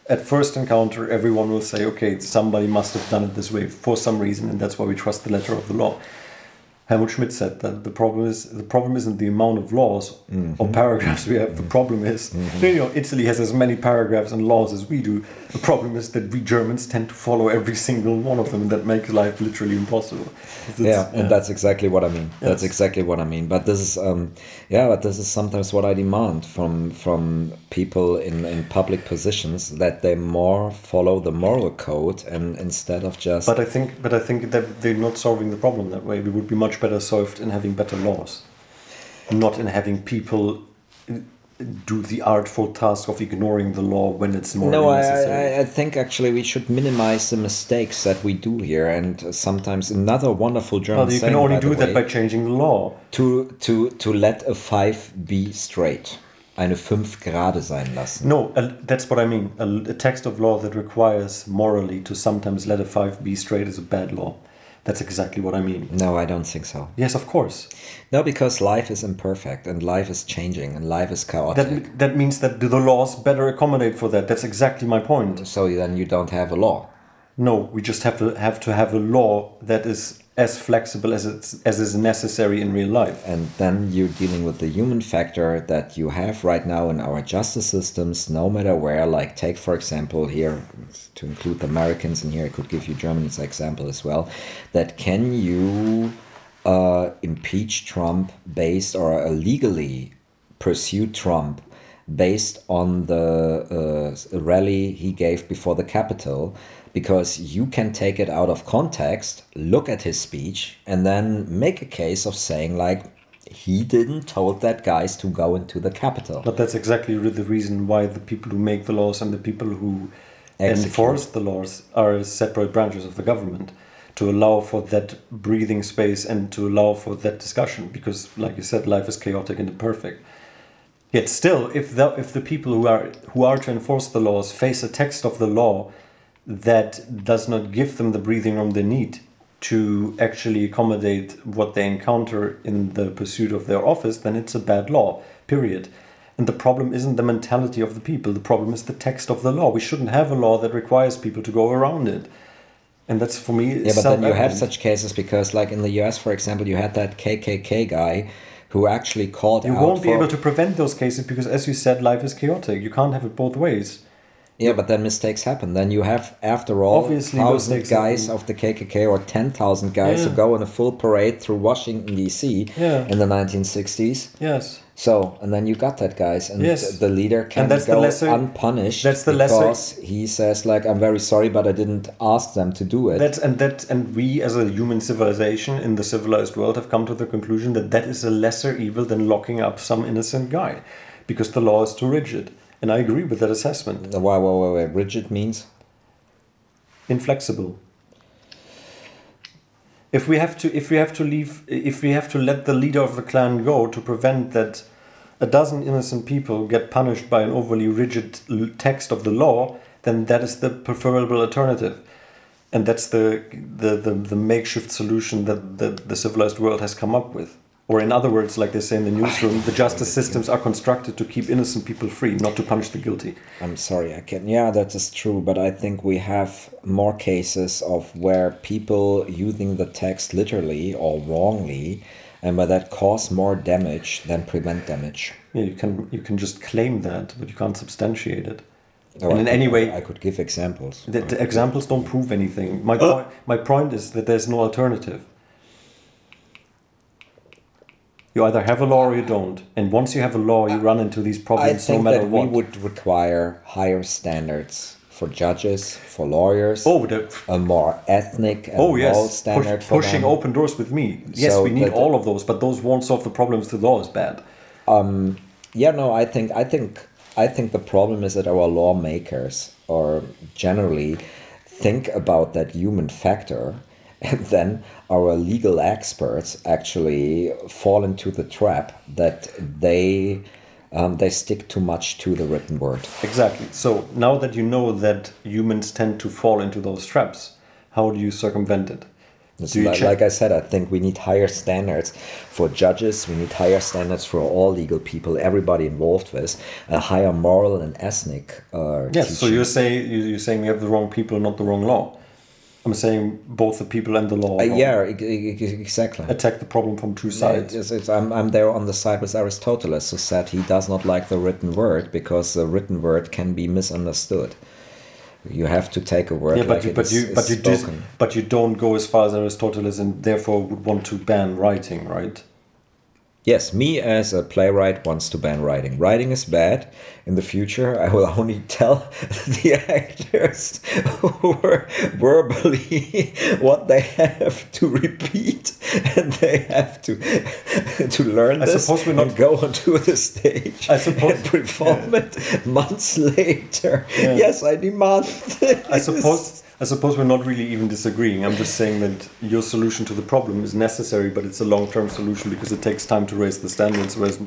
Speaker 3: at first encounter, everyone will say, okay, somebody must have done it this way for some reason, and that's why we trust the letter of the law. Helmut Schmidt said that the problem is the problem isn't the amount of laws or mm-hmm. paragraphs we have. The mm-hmm. problem is, mm-hmm. you know, Italy has as many paragraphs and laws as we do. The problem is that we Germans tend to follow every single one of them, and that makes life literally impossible. It's-
Speaker 1: yeah, and that's exactly what I mean. That's exactly what I mean. But this is, um, yeah, but this is sometimes what I demand from from people in in public positions that they more follow the moral code and instead of just.
Speaker 3: But I think, but I think that they're not solving the problem that way. We would be much better solved in having better laws, not in having people do the artful task of ignoring the law when it's more
Speaker 1: no, I,
Speaker 3: necessary.
Speaker 1: I, I think actually we should minimize the mistakes that we do here, and sometimes another wonderful German
Speaker 3: well, you
Speaker 1: saying,
Speaker 3: can only do that by changing the law.
Speaker 1: to to to let a five be straight, eine fünf gerade sein lassen.
Speaker 3: No, that's what I mean. A, a text of law that requires morally to sometimes let a five be straight is a bad law. That's exactly what I mean.
Speaker 1: No, I don't think so.
Speaker 3: Yes, of course.
Speaker 1: No, because life is imperfect and life is changing and life is chaotic.
Speaker 3: That that means that the laws better accommodate for that. That's exactly my point.
Speaker 1: so then you don't have a law.
Speaker 3: No, we just have to have to have a law that is as flexible as it's as is necessary in real life.
Speaker 1: And then you're dealing with the human factor that you have right now in our justice systems, no matter where. Like, take, for example, here, to include the Americans, and here I could give you an example as well, that can you uh, impeach Trump based or uh, legally pursue Trump based on the uh, rally he gave before the Capitol because you can take it out of context, look at his speech, and then make a case of saying like he didn't told that guys to go into the capital.
Speaker 3: But that's exactly the reason why the people who make the laws and the people who
Speaker 1: Execute.
Speaker 3: enforce the laws are separate branches of the government to allow for that breathing space and to allow for that discussion because like you said life is chaotic and imperfect yet still if the if the people who are who are to enforce the laws face a text of the law that does not give them the breathing room they need to actually accommodate what they encounter in the pursuit of their office, then it's a bad law, period. And the problem isn't the mentality of the people, the problem is the text of the law. We shouldn't have a law that requires people to go around it. And that's for me.
Speaker 1: Yeah, but then you have such cases because, like in the US, for example, you had that KKK guy who actually called
Speaker 3: You
Speaker 1: out
Speaker 3: won't be able to prevent those cases because, as you said, life is chaotic. You can't have it both ways.
Speaker 1: Yeah, but then mistakes happen. Then you have, after all,
Speaker 3: Obviously
Speaker 1: thousand guys
Speaker 3: happen.
Speaker 1: of the KKK or ten thousand guys who go on a full parade through Washington D.C.
Speaker 3: Yeah.
Speaker 1: in the nineteen sixties.
Speaker 3: Yes.
Speaker 1: So, and then you got that guys, and
Speaker 3: Yes.
Speaker 1: the leader can
Speaker 3: that's the
Speaker 1: go
Speaker 3: lesser-
Speaker 1: unpunished.
Speaker 3: that's the lesser-
Speaker 1: because he says like, "I'm very sorry, but I didn't ask them to do it."
Speaker 3: That's and that and we as a human civilization in the civilized world have come to the conclusion that that is a lesser evil than locking up some innocent guy, because the law is too rigid. And I agree with that assessment.
Speaker 1: why, why, why, why? Rigid means
Speaker 3: Inflexible. If we have to, if we have to leave, if we have to let the leader of the clan go to prevent that a dozen innocent people get punished by an overly rigid text of the law, then that is the preferable alternative. And that's the, the, the, the makeshift solution that the, the civilized world has come up with. Or, in other words, like they say in the newsroom, the justice systems are constructed to keep innocent people free, not to punish the guilty.
Speaker 1: I'm sorry, I can. Yeah, that is true, but I think we have more cases of where people using the text literally or wrongly, and by that cause more damage than prevent damage.
Speaker 3: Yeah, you can you can just claim that, but you can't substantiate it.
Speaker 1: Or
Speaker 3: And in any way-
Speaker 1: I could give examples.
Speaker 3: The, the examples don't prove anything. My point my point is that there's no alternative. You either have a law or you don't, and once you have a law, you run into these problems no matter
Speaker 1: that
Speaker 3: what.
Speaker 1: we would require higher standards for judges, for lawyers.
Speaker 3: Oh, the,
Speaker 1: a more ethnic and
Speaker 3: oh
Speaker 1: moral
Speaker 3: yes,
Speaker 1: standard
Speaker 3: Push, pushing
Speaker 1: them.
Speaker 3: open doors with me. Yes,
Speaker 1: So
Speaker 3: we need all of those, but those won't solve the problems. The law is bad.
Speaker 1: Um, yeah, no, I think I think I think the problem is that our lawmakers or generally think about that human factor and then our legal experts actually fall into the trap that they um, they stick too much to the written word.
Speaker 3: Exactly. So now that you know that humans tend to fall into those traps, how do you circumvent it?
Speaker 1: It's
Speaker 3: Do you
Speaker 1: li- like I said, I think we need higher standards for judges. We need higher standards for all legal people, everybody involved with a higher moral and ethnic. Uh,
Speaker 3: Yes. So you're saying you- you're saying we have the wrong people, not the wrong law. I'm saying both the people and the law.
Speaker 1: Uh, yeah, exactly.
Speaker 3: Attack the problem from two sides.
Speaker 1: It's, it's, I'm, I'm there on the side with Aristoteles, who said he does not like the written word because the written word can be misunderstood. You have to take a word
Speaker 3: Yeah, but
Speaker 1: like
Speaker 3: you, but
Speaker 1: is-
Speaker 3: you, but you
Speaker 1: spoken.
Speaker 3: but you don't go as far as Aristoteles, and therefore would want to ban writing, right?
Speaker 1: Yes, me as a playwright wants to ban writing. Writing is bad. In the future, I will only tell the actors verbally what they have to repeat, and they have to to learn
Speaker 3: I
Speaker 1: this
Speaker 3: suppose we're not-
Speaker 1: and go onto the stage
Speaker 3: I suppose-
Speaker 1: and perform it months later.
Speaker 3: Yeah.
Speaker 1: Yes, I demand this.
Speaker 3: I suppose I suppose we're not really even disagreeing. I'm just saying that your solution to the problem is necessary, but it's a long-term solution because it takes time to raise the standards. Whereas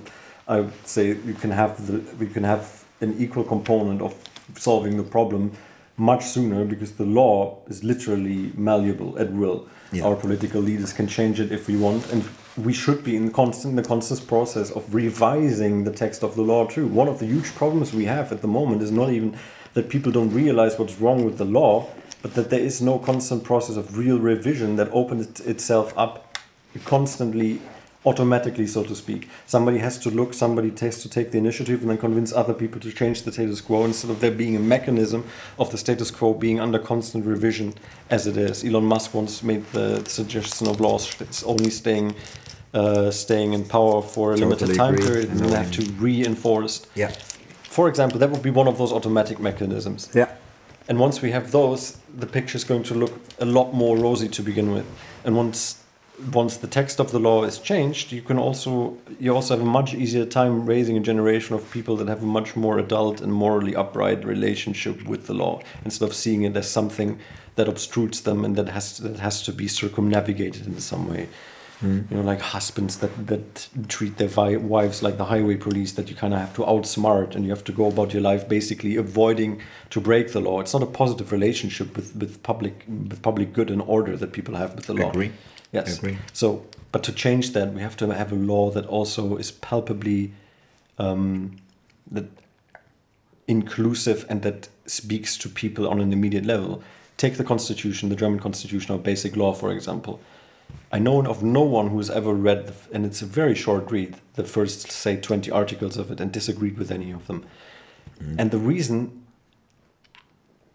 Speaker 3: I would say you can have the we can have an equal component of solving the problem much sooner because the law is literally malleable at will.
Speaker 1: Yeah.
Speaker 3: Our political leaders can change it if we want, and we should be in constant the constant process of revising the text of the law too. One of the huge problems we have at the moment is not even that people don't realize what's wrong with the law, but that there is no constant process of real revision that opens itself up constantly automatically so to speak somebody has to look somebody has to take the initiative and then convince other people to change the status quo instead of there being a mechanism of the status quo being under constant revision as it is elon musk once made the suggestion of laws it's only staying uh, staying in power for a limited time
Speaker 1: agree.
Speaker 3: period and then have to reinforce
Speaker 1: Yeah.
Speaker 3: for example that would be one of those automatic mechanisms
Speaker 1: Yeah.
Speaker 3: And once we have those, the picture is going to look a lot more rosy to begin with. And once once the text of the law is changed, you can also you also have a much easier time raising a generation of people that have a much more adult and morally upright relationship with the law instead of seeing it as something that obstrudes them and that has that has to be circumnavigated in some way. You know, like husbands that, that treat their vi- wives like the highway police, that you kind of have to outsmart and you have to go about your life basically avoiding to break the law. It's not a positive relationship with, with public with public good and order that people have with the law.
Speaker 1: Agree.
Speaker 3: Yes.
Speaker 1: Agree.
Speaker 3: So, but to change that, we have to have a law that also is palpably um, that inclusive and that speaks to people on an immediate level. Take the Constitution, the German Constitution or Basic Law, for example. I know of no one who has ever read, the, and it's a very short read, the first, say, 20 articles of it and disagreed with any of them. And the reason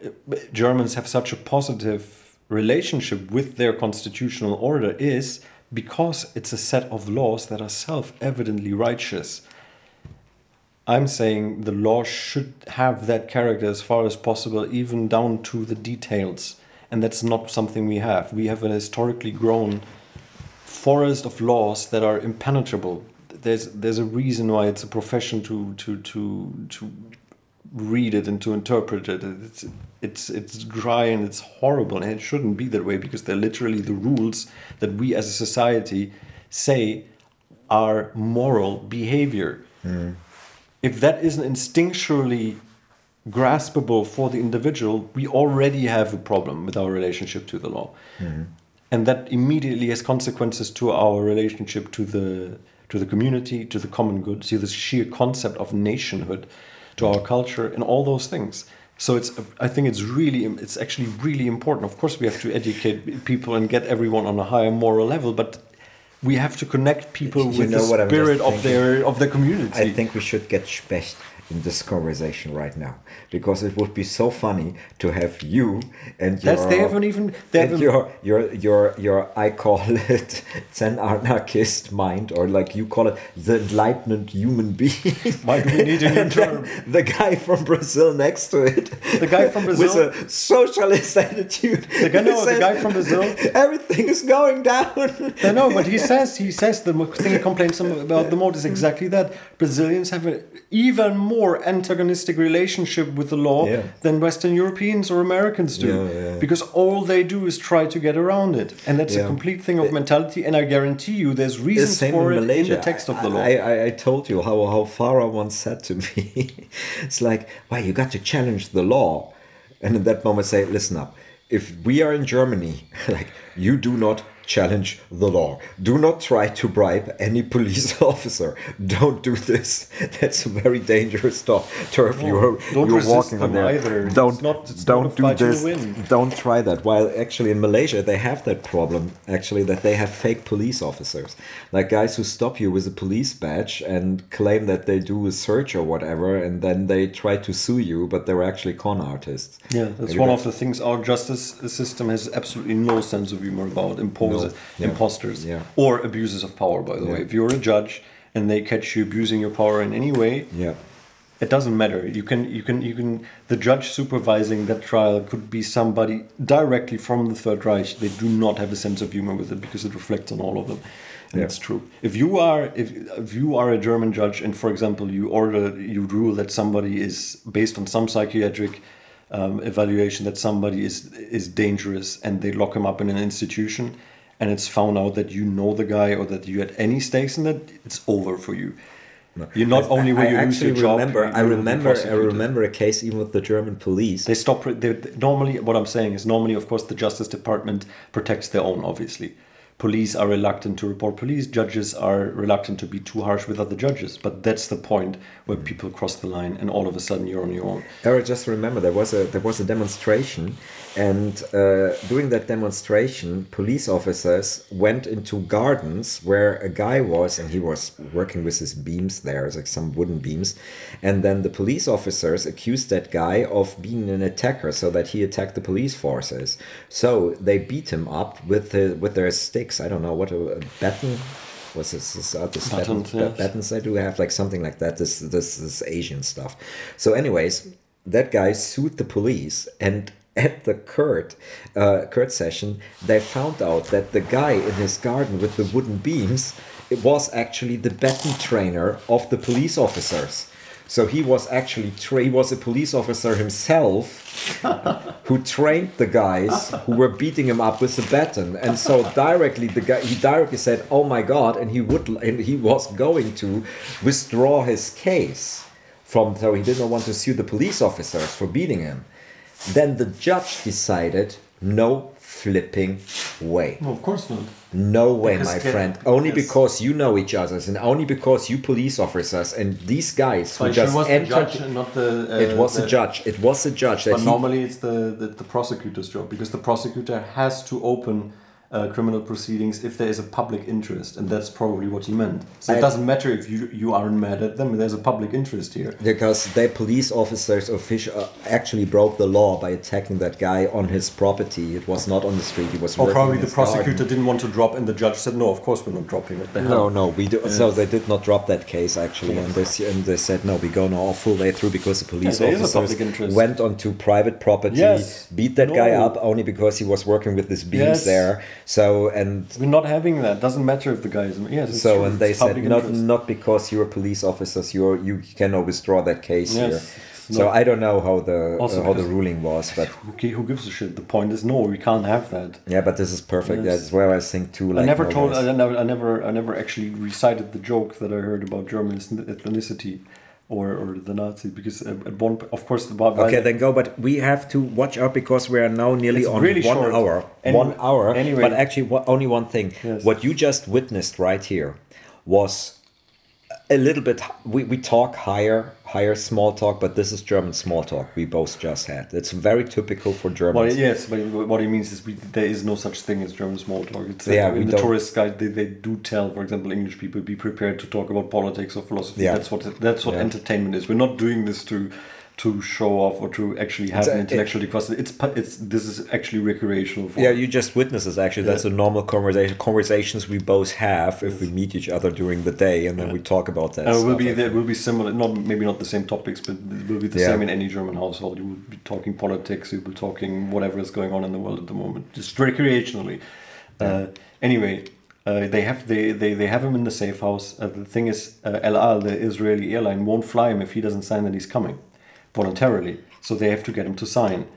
Speaker 3: uh, Germans have such a positive relationship with their constitutional order is because it's a set of laws that are self evidently righteous. I'm saying the law should have that character as far as possible, even down to the details. And that's not something we have. We have an historically grown forest of laws that are impenetrable. There's there's a reason why it's a profession to to to to read it and to interpret it. It's it's it's dry and it's horrible, and it shouldn't be that way because they're literally the rules that we as a society say are moral behavior. Mm. If that isn't instinctually graspable for the individual, we already have a problem with our relationship to the law. Mm-hmm. And that immediately has consequences to our relationship to the to the community, to the common good, to the sheer concept of nationhood, to our culture, and all those things. So it's I think it's really it's actually really important. Of course, we have to educate people and get everyone on a higher moral level, but we have to connect people
Speaker 1: You
Speaker 3: with
Speaker 1: know
Speaker 3: the
Speaker 1: what
Speaker 3: spirit of their of their community.
Speaker 1: I think we should get Specht in this conversation right now because it would be so funny to have you and your
Speaker 3: That's, they haven't even. They haven't,
Speaker 1: your your your your I call it Zen anarchist mind or like you call it the enlightened human being.
Speaker 3: Do we need a new term?
Speaker 1: The guy from Brazil next to it.
Speaker 3: The guy from Brazil?
Speaker 1: with a socialist attitude.
Speaker 3: The guy- no, the guy from Brazil?
Speaker 1: Everything is going down.
Speaker 3: No, no, but he says he says the thing he complains about the most is exactly that. Brazilians have an even more antagonistic relationship with the law
Speaker 1: Yeah.
Speaker 3: than Western Europeans or Americans do,
Speaker 1: Yeah,
Speaker 3: because all they do is try to get around it, and that's a complete thing of mentality. And I guarantee you, there's reasons
Speaker 1: same
Speaker 3: for
Speaker 1: in
Speaker 3: it in the text of the law.
Speaker 1: I, I, I told you how, how Farah once said to me, it's like, why, you got to challenge the law. And in that moment, say, listen up. If we are in Germany, like, you do not challenge the law. Do not try to bribe any police officer. Don't do this. That's a very dangerous stuff. Turf, you're,
Speaker 3: don't
Speaker 1: you're walking on there.
Speaker 3: either.
Speaker 1: Don't,
Speaker 3: not- it's
Speaker 1: don't do this. Don't try that. While actually in Malaysia they have that problem. Actually, that they have fake police officers, like guys who stop you with a police badge and claim that they do a search or whatever, and then they try to sue you, but they're actually con artists.
Speaker 3: Yeah, that's one of the things our justice system has absolutely no sense of humor about imposes
Speaker 1: No, yeah.
Speaker 3: imposters
Speaker 1: Yeah.
Speaker 3: or abuses of power. By the way, if you're a judge and they catch you abusing your power in any way,
Speaker 1: Yeah.
Speaker 3: it doesn't matter. You can you can you can the judge supervising that trial could be somebody directly from the Third Reich. They do not have a sense of humor with it because it reflects on all of them. And
Speaker 1: Yeah.
Speaker 3: it's true. If you are if, if you are a German judge and for example you order you rule that somebody is based on some psychiatric um, evaluation that somebody is is dangerous and they lock him up in an institution and it's found out that you know the guy or that you had any stakes in that it's over for you. You're not only will you lose your job.
Speaker 1: remember. I remember. I remember a case even with the German police.
Speaker 3: They stop. They, normally, what I'm saying is normally, of course, the Justice Department protects their own. Obviously, police are reluctant to report police. Judges are reluctant to be too harsh with other judges. But that's the point where people cross the line, and all of a sudden you're on your own.
Speaker 1: Eric, just remember there was a there was a demonstration, and uh, during that demonstration, police officers went into gardens where a guy was, and he was working with his beams there, like some wooden beams, and then the police officers accused that guy of being an attacker, so that he attacked the police forces. So they beat him up with the, with their sticks. I don't know what a, a baton. Was this, this, uh, this baton,
Speaker 3: Batons, yes.
Speaker 1: buttons I do have like something like that. This this this Asian stuff. So, anyways, that guy sued the police, and at the Kurt uh, Kurt session, they found out that the guy in his garden with the wooden beams, it was actually the baton trainer of the police officers. So he was actually tra- he was a police officer himself who trained the guys who were beating him up with the baton and so directly the guy he directly said oh my god and he would and he was going to withdraw his case from so he didn't want to sue the police officers for beating him then the judge decided no flipping way
Speaker 3: of course not.
Speaker 1: no way,
Speaker 3: Because
Speaker 1: my
Speaker 3: can-
Speaker 1: friend. Only
Speaker 3: yes.
Speaker 1: because you know each other, and only because you police officers and these guys who
Speaker 3: But
Speaker 1: just
Speaker 3: was the judge not the. Uh,
Speaker 1: it was
Speaker 3: the,
Speaker 1: a judge. It was a judge that
Speaker 3: But
Speaker 1: he,
Speaker 3: normally it's the, the, the prosecutor's job because the prosecutor has to open uh, criminal proceedings if there is a public interest, and that's probably what he meant. So
Speaker 1: I-
Speaker 3: it doesn't matter if you you aren't mad at them. There's a public interest here.
Speaker 1: because the police officers official uh, actually broke the law by attacking that guy on his property. It was not on the street. He was.
Speaker 3: Or probably the
Speaker 1: his garden.
Speaker 3: prosecutor didn't want to drop, and the judge said, "No, of course we're not dropping it."
Speaker 1: No, no, we do. So they did not drop that case actually, and they and they said no, we go now full way through because the police
Speaker 3: a
Speaker 1: officers went onto private property,
Speaker 3: Yes.
Speaker 1: beat that guy up only because he was working with his beams
Speaker 3: Yes.
Speaker 1: there. So and
Speaker 3: We're not having that. Doesn't matter if the guy is. Yes.
Speaker 1: So
Speaker 3: true.
Speaker 1: and they
Speaker 3: It's
Speaker 1: said not
Speaker 3: interest.
Speaker 1: not because you're police officers, you're you cannot withdraw that case
Speaker 3: Yes.
Speaker 1: here. So
Speaker 3: No.
Speaker 1: I don't know how the uh, how the ruling was, but
Speaker 3: Okay, who gives a shit? The point is, no, we can't have that.
Speaker 1: yeah, but this is perfect.
Speaker 3: Yes.
Speaker 1: That's where I think too. Like
Speaker 3: I never
Speaker 1: no,
Speaker 3: told. I never. I never. I never actually recited the joke that I heard about German ethnicity, or or the Nazi because at one, of course, the
Speaker 1: Okay, then go. But we have to watch out because we are now nearly
Speaker 3: It's
Speaker 1: on
Speaker 3: really
Speaker 1: one
Speaker 3: short.
Speaker 1: hour. One hour.
Speaker 3: anyway.
Speaker 1: But actually, what, only one thing.
Speaker 3: Yes.
Speaker 1: What you just witnessed right here was a little bit. We, we talk higher, higher small talk, but this is German small talk we both just had. It's very typical for
Speaker 3: Well,
Speaker 1: Germans.
Speaker 3: yes, but what he means is we, there is no such thing as German small talk. It's
Speaker 1: Yeah,
Speaker 3: uh,
Speaker 1: like
Speaker 3: in the
Speaker 1: don't-
Speaker 3: tourist guide, they, they do tell, for example, English people be prepared to talk about politics or philosophy.
Speaker 1: Yeah.
Speaker 3: That's what that's what
Speaker 1: Yeah.
Speaker 3: entertainment is. We're not doing this to to show off or to actually have
Speaker 1: It's
Speaker 3: an intellectual discussion—it's—it's this is actually recreational. For
Speaker 1: Yeah, you just witness this. Actually, that's a normal conversation. Conversations we both have if we meet each other during the day, and then we talk about that.
Speaker 3: Uh, it will be there
Speaker 1: think.
Speaker 3: will be similar, not maybe not the same topics, but it will be the
Speaker 1: Yeah.
Speaker 3: same in any German household. You will be talking politics, you will be talking whatever is going on in the world at the moment, just recreationally. Uh, anyway, uh, they have they, they, they have him in the safe house. Uh, the thing is, uh, El Al, the Israeli airline, won't fly him if he doesn't sign that he's coming voluntarily. So they have to get him to sign.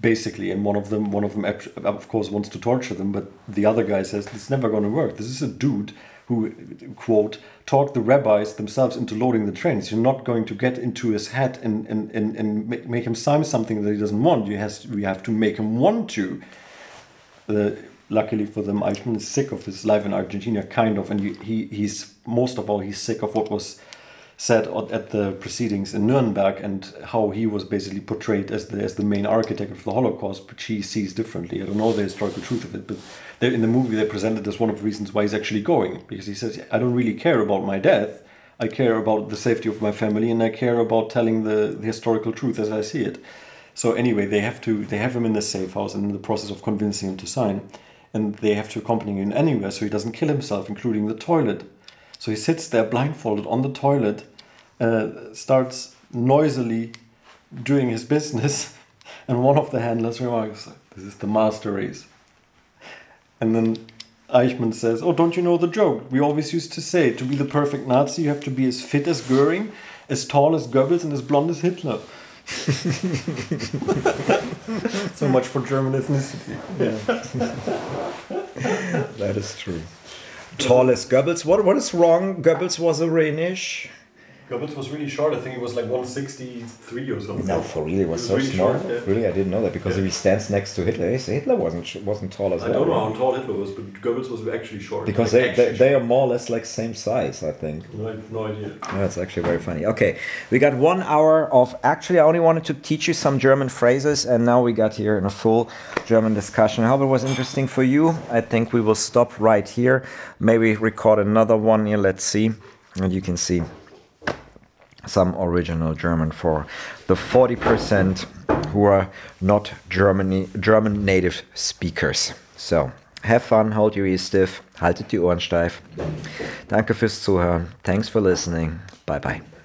Speaker 3: Basically and one of them one of them of course wants to torture them but the other guy says it's never going to work. This is a dude who quote talked the rabbis themselves into loading the trains. You're not going to get into his head and and, and, and make, him sign something that he doesn't want. You has we have to make him want to. Uh, luckily for them Eichmann is sick of his life in Argentina kind of and he he's most of all he's sick of what was said at the proceedings in Nuremberg and how he was basically portrayed as the as the main architect of the Holocaust, which he sees differently. I don't know the historical truth of it, but they, in the movie they presented as one of the reasons why he's actually going because he says, "I don't really care about my death. I care about the safety of my family, and I care about telling the, the historical truth as I see it." So anyway, they have to they have him in the safe house and in the process of convincing him to sign, and they have to accompany him anywhere so he doesn't kill himself, including the toilet. So he sits there blindfolded on the toilet, uh, starts noisily doing his business, and one of the handlers remarks, "This is the master race." And then Eichmann says, "Oh, don't you know the joke? We always used to say, to be the perfect Nazi, you have to be as fit as Goering, as tall as Goebbels, and as blonde as Hitler." so much for German ethnicity. Yeah.
Speaker 1: That is true. Tallest Goebbels. What what is wrong? Goebbels was a Rhenish.
Speaker 3: Goebbels was really short. I think he was like 163 or something.
Speaker 1: No, for real, it was
Speaker 3: He
Speaker 1: so
Speaker 3: really
Speaker 1: small.
Speaker 3: short, yeah.
Speaker 1: Really, I didn't know that because if he stands next to Hitler, Hitler wasn't wasn't tall as
Speaker 3: I
Speaker 1: well.
Speaker 3: don't know how tall Hitler was, but Goebbels was actually short.
Speaker 1: Because
Speaker 3: Like,
Speaker 1: they, they, they are more or less like same size, I think.
Speaker 3: I have no idea.
Speaker 1: That's actually very funny. Okay, we got one hour of. Actually, I only wanted to teach you some German phrases, and now we got here in a full German discussion. I hope it was interesting for you. I think we will stop right here. Maybe record another one here. Let's see, and you can see some original German for the 40% who are not Germany, German native speakers. So, have fun, hold your ears stiff, haltet die Ohren steif. Danke fürs Zuhören. Thanks for listening. Bye bye.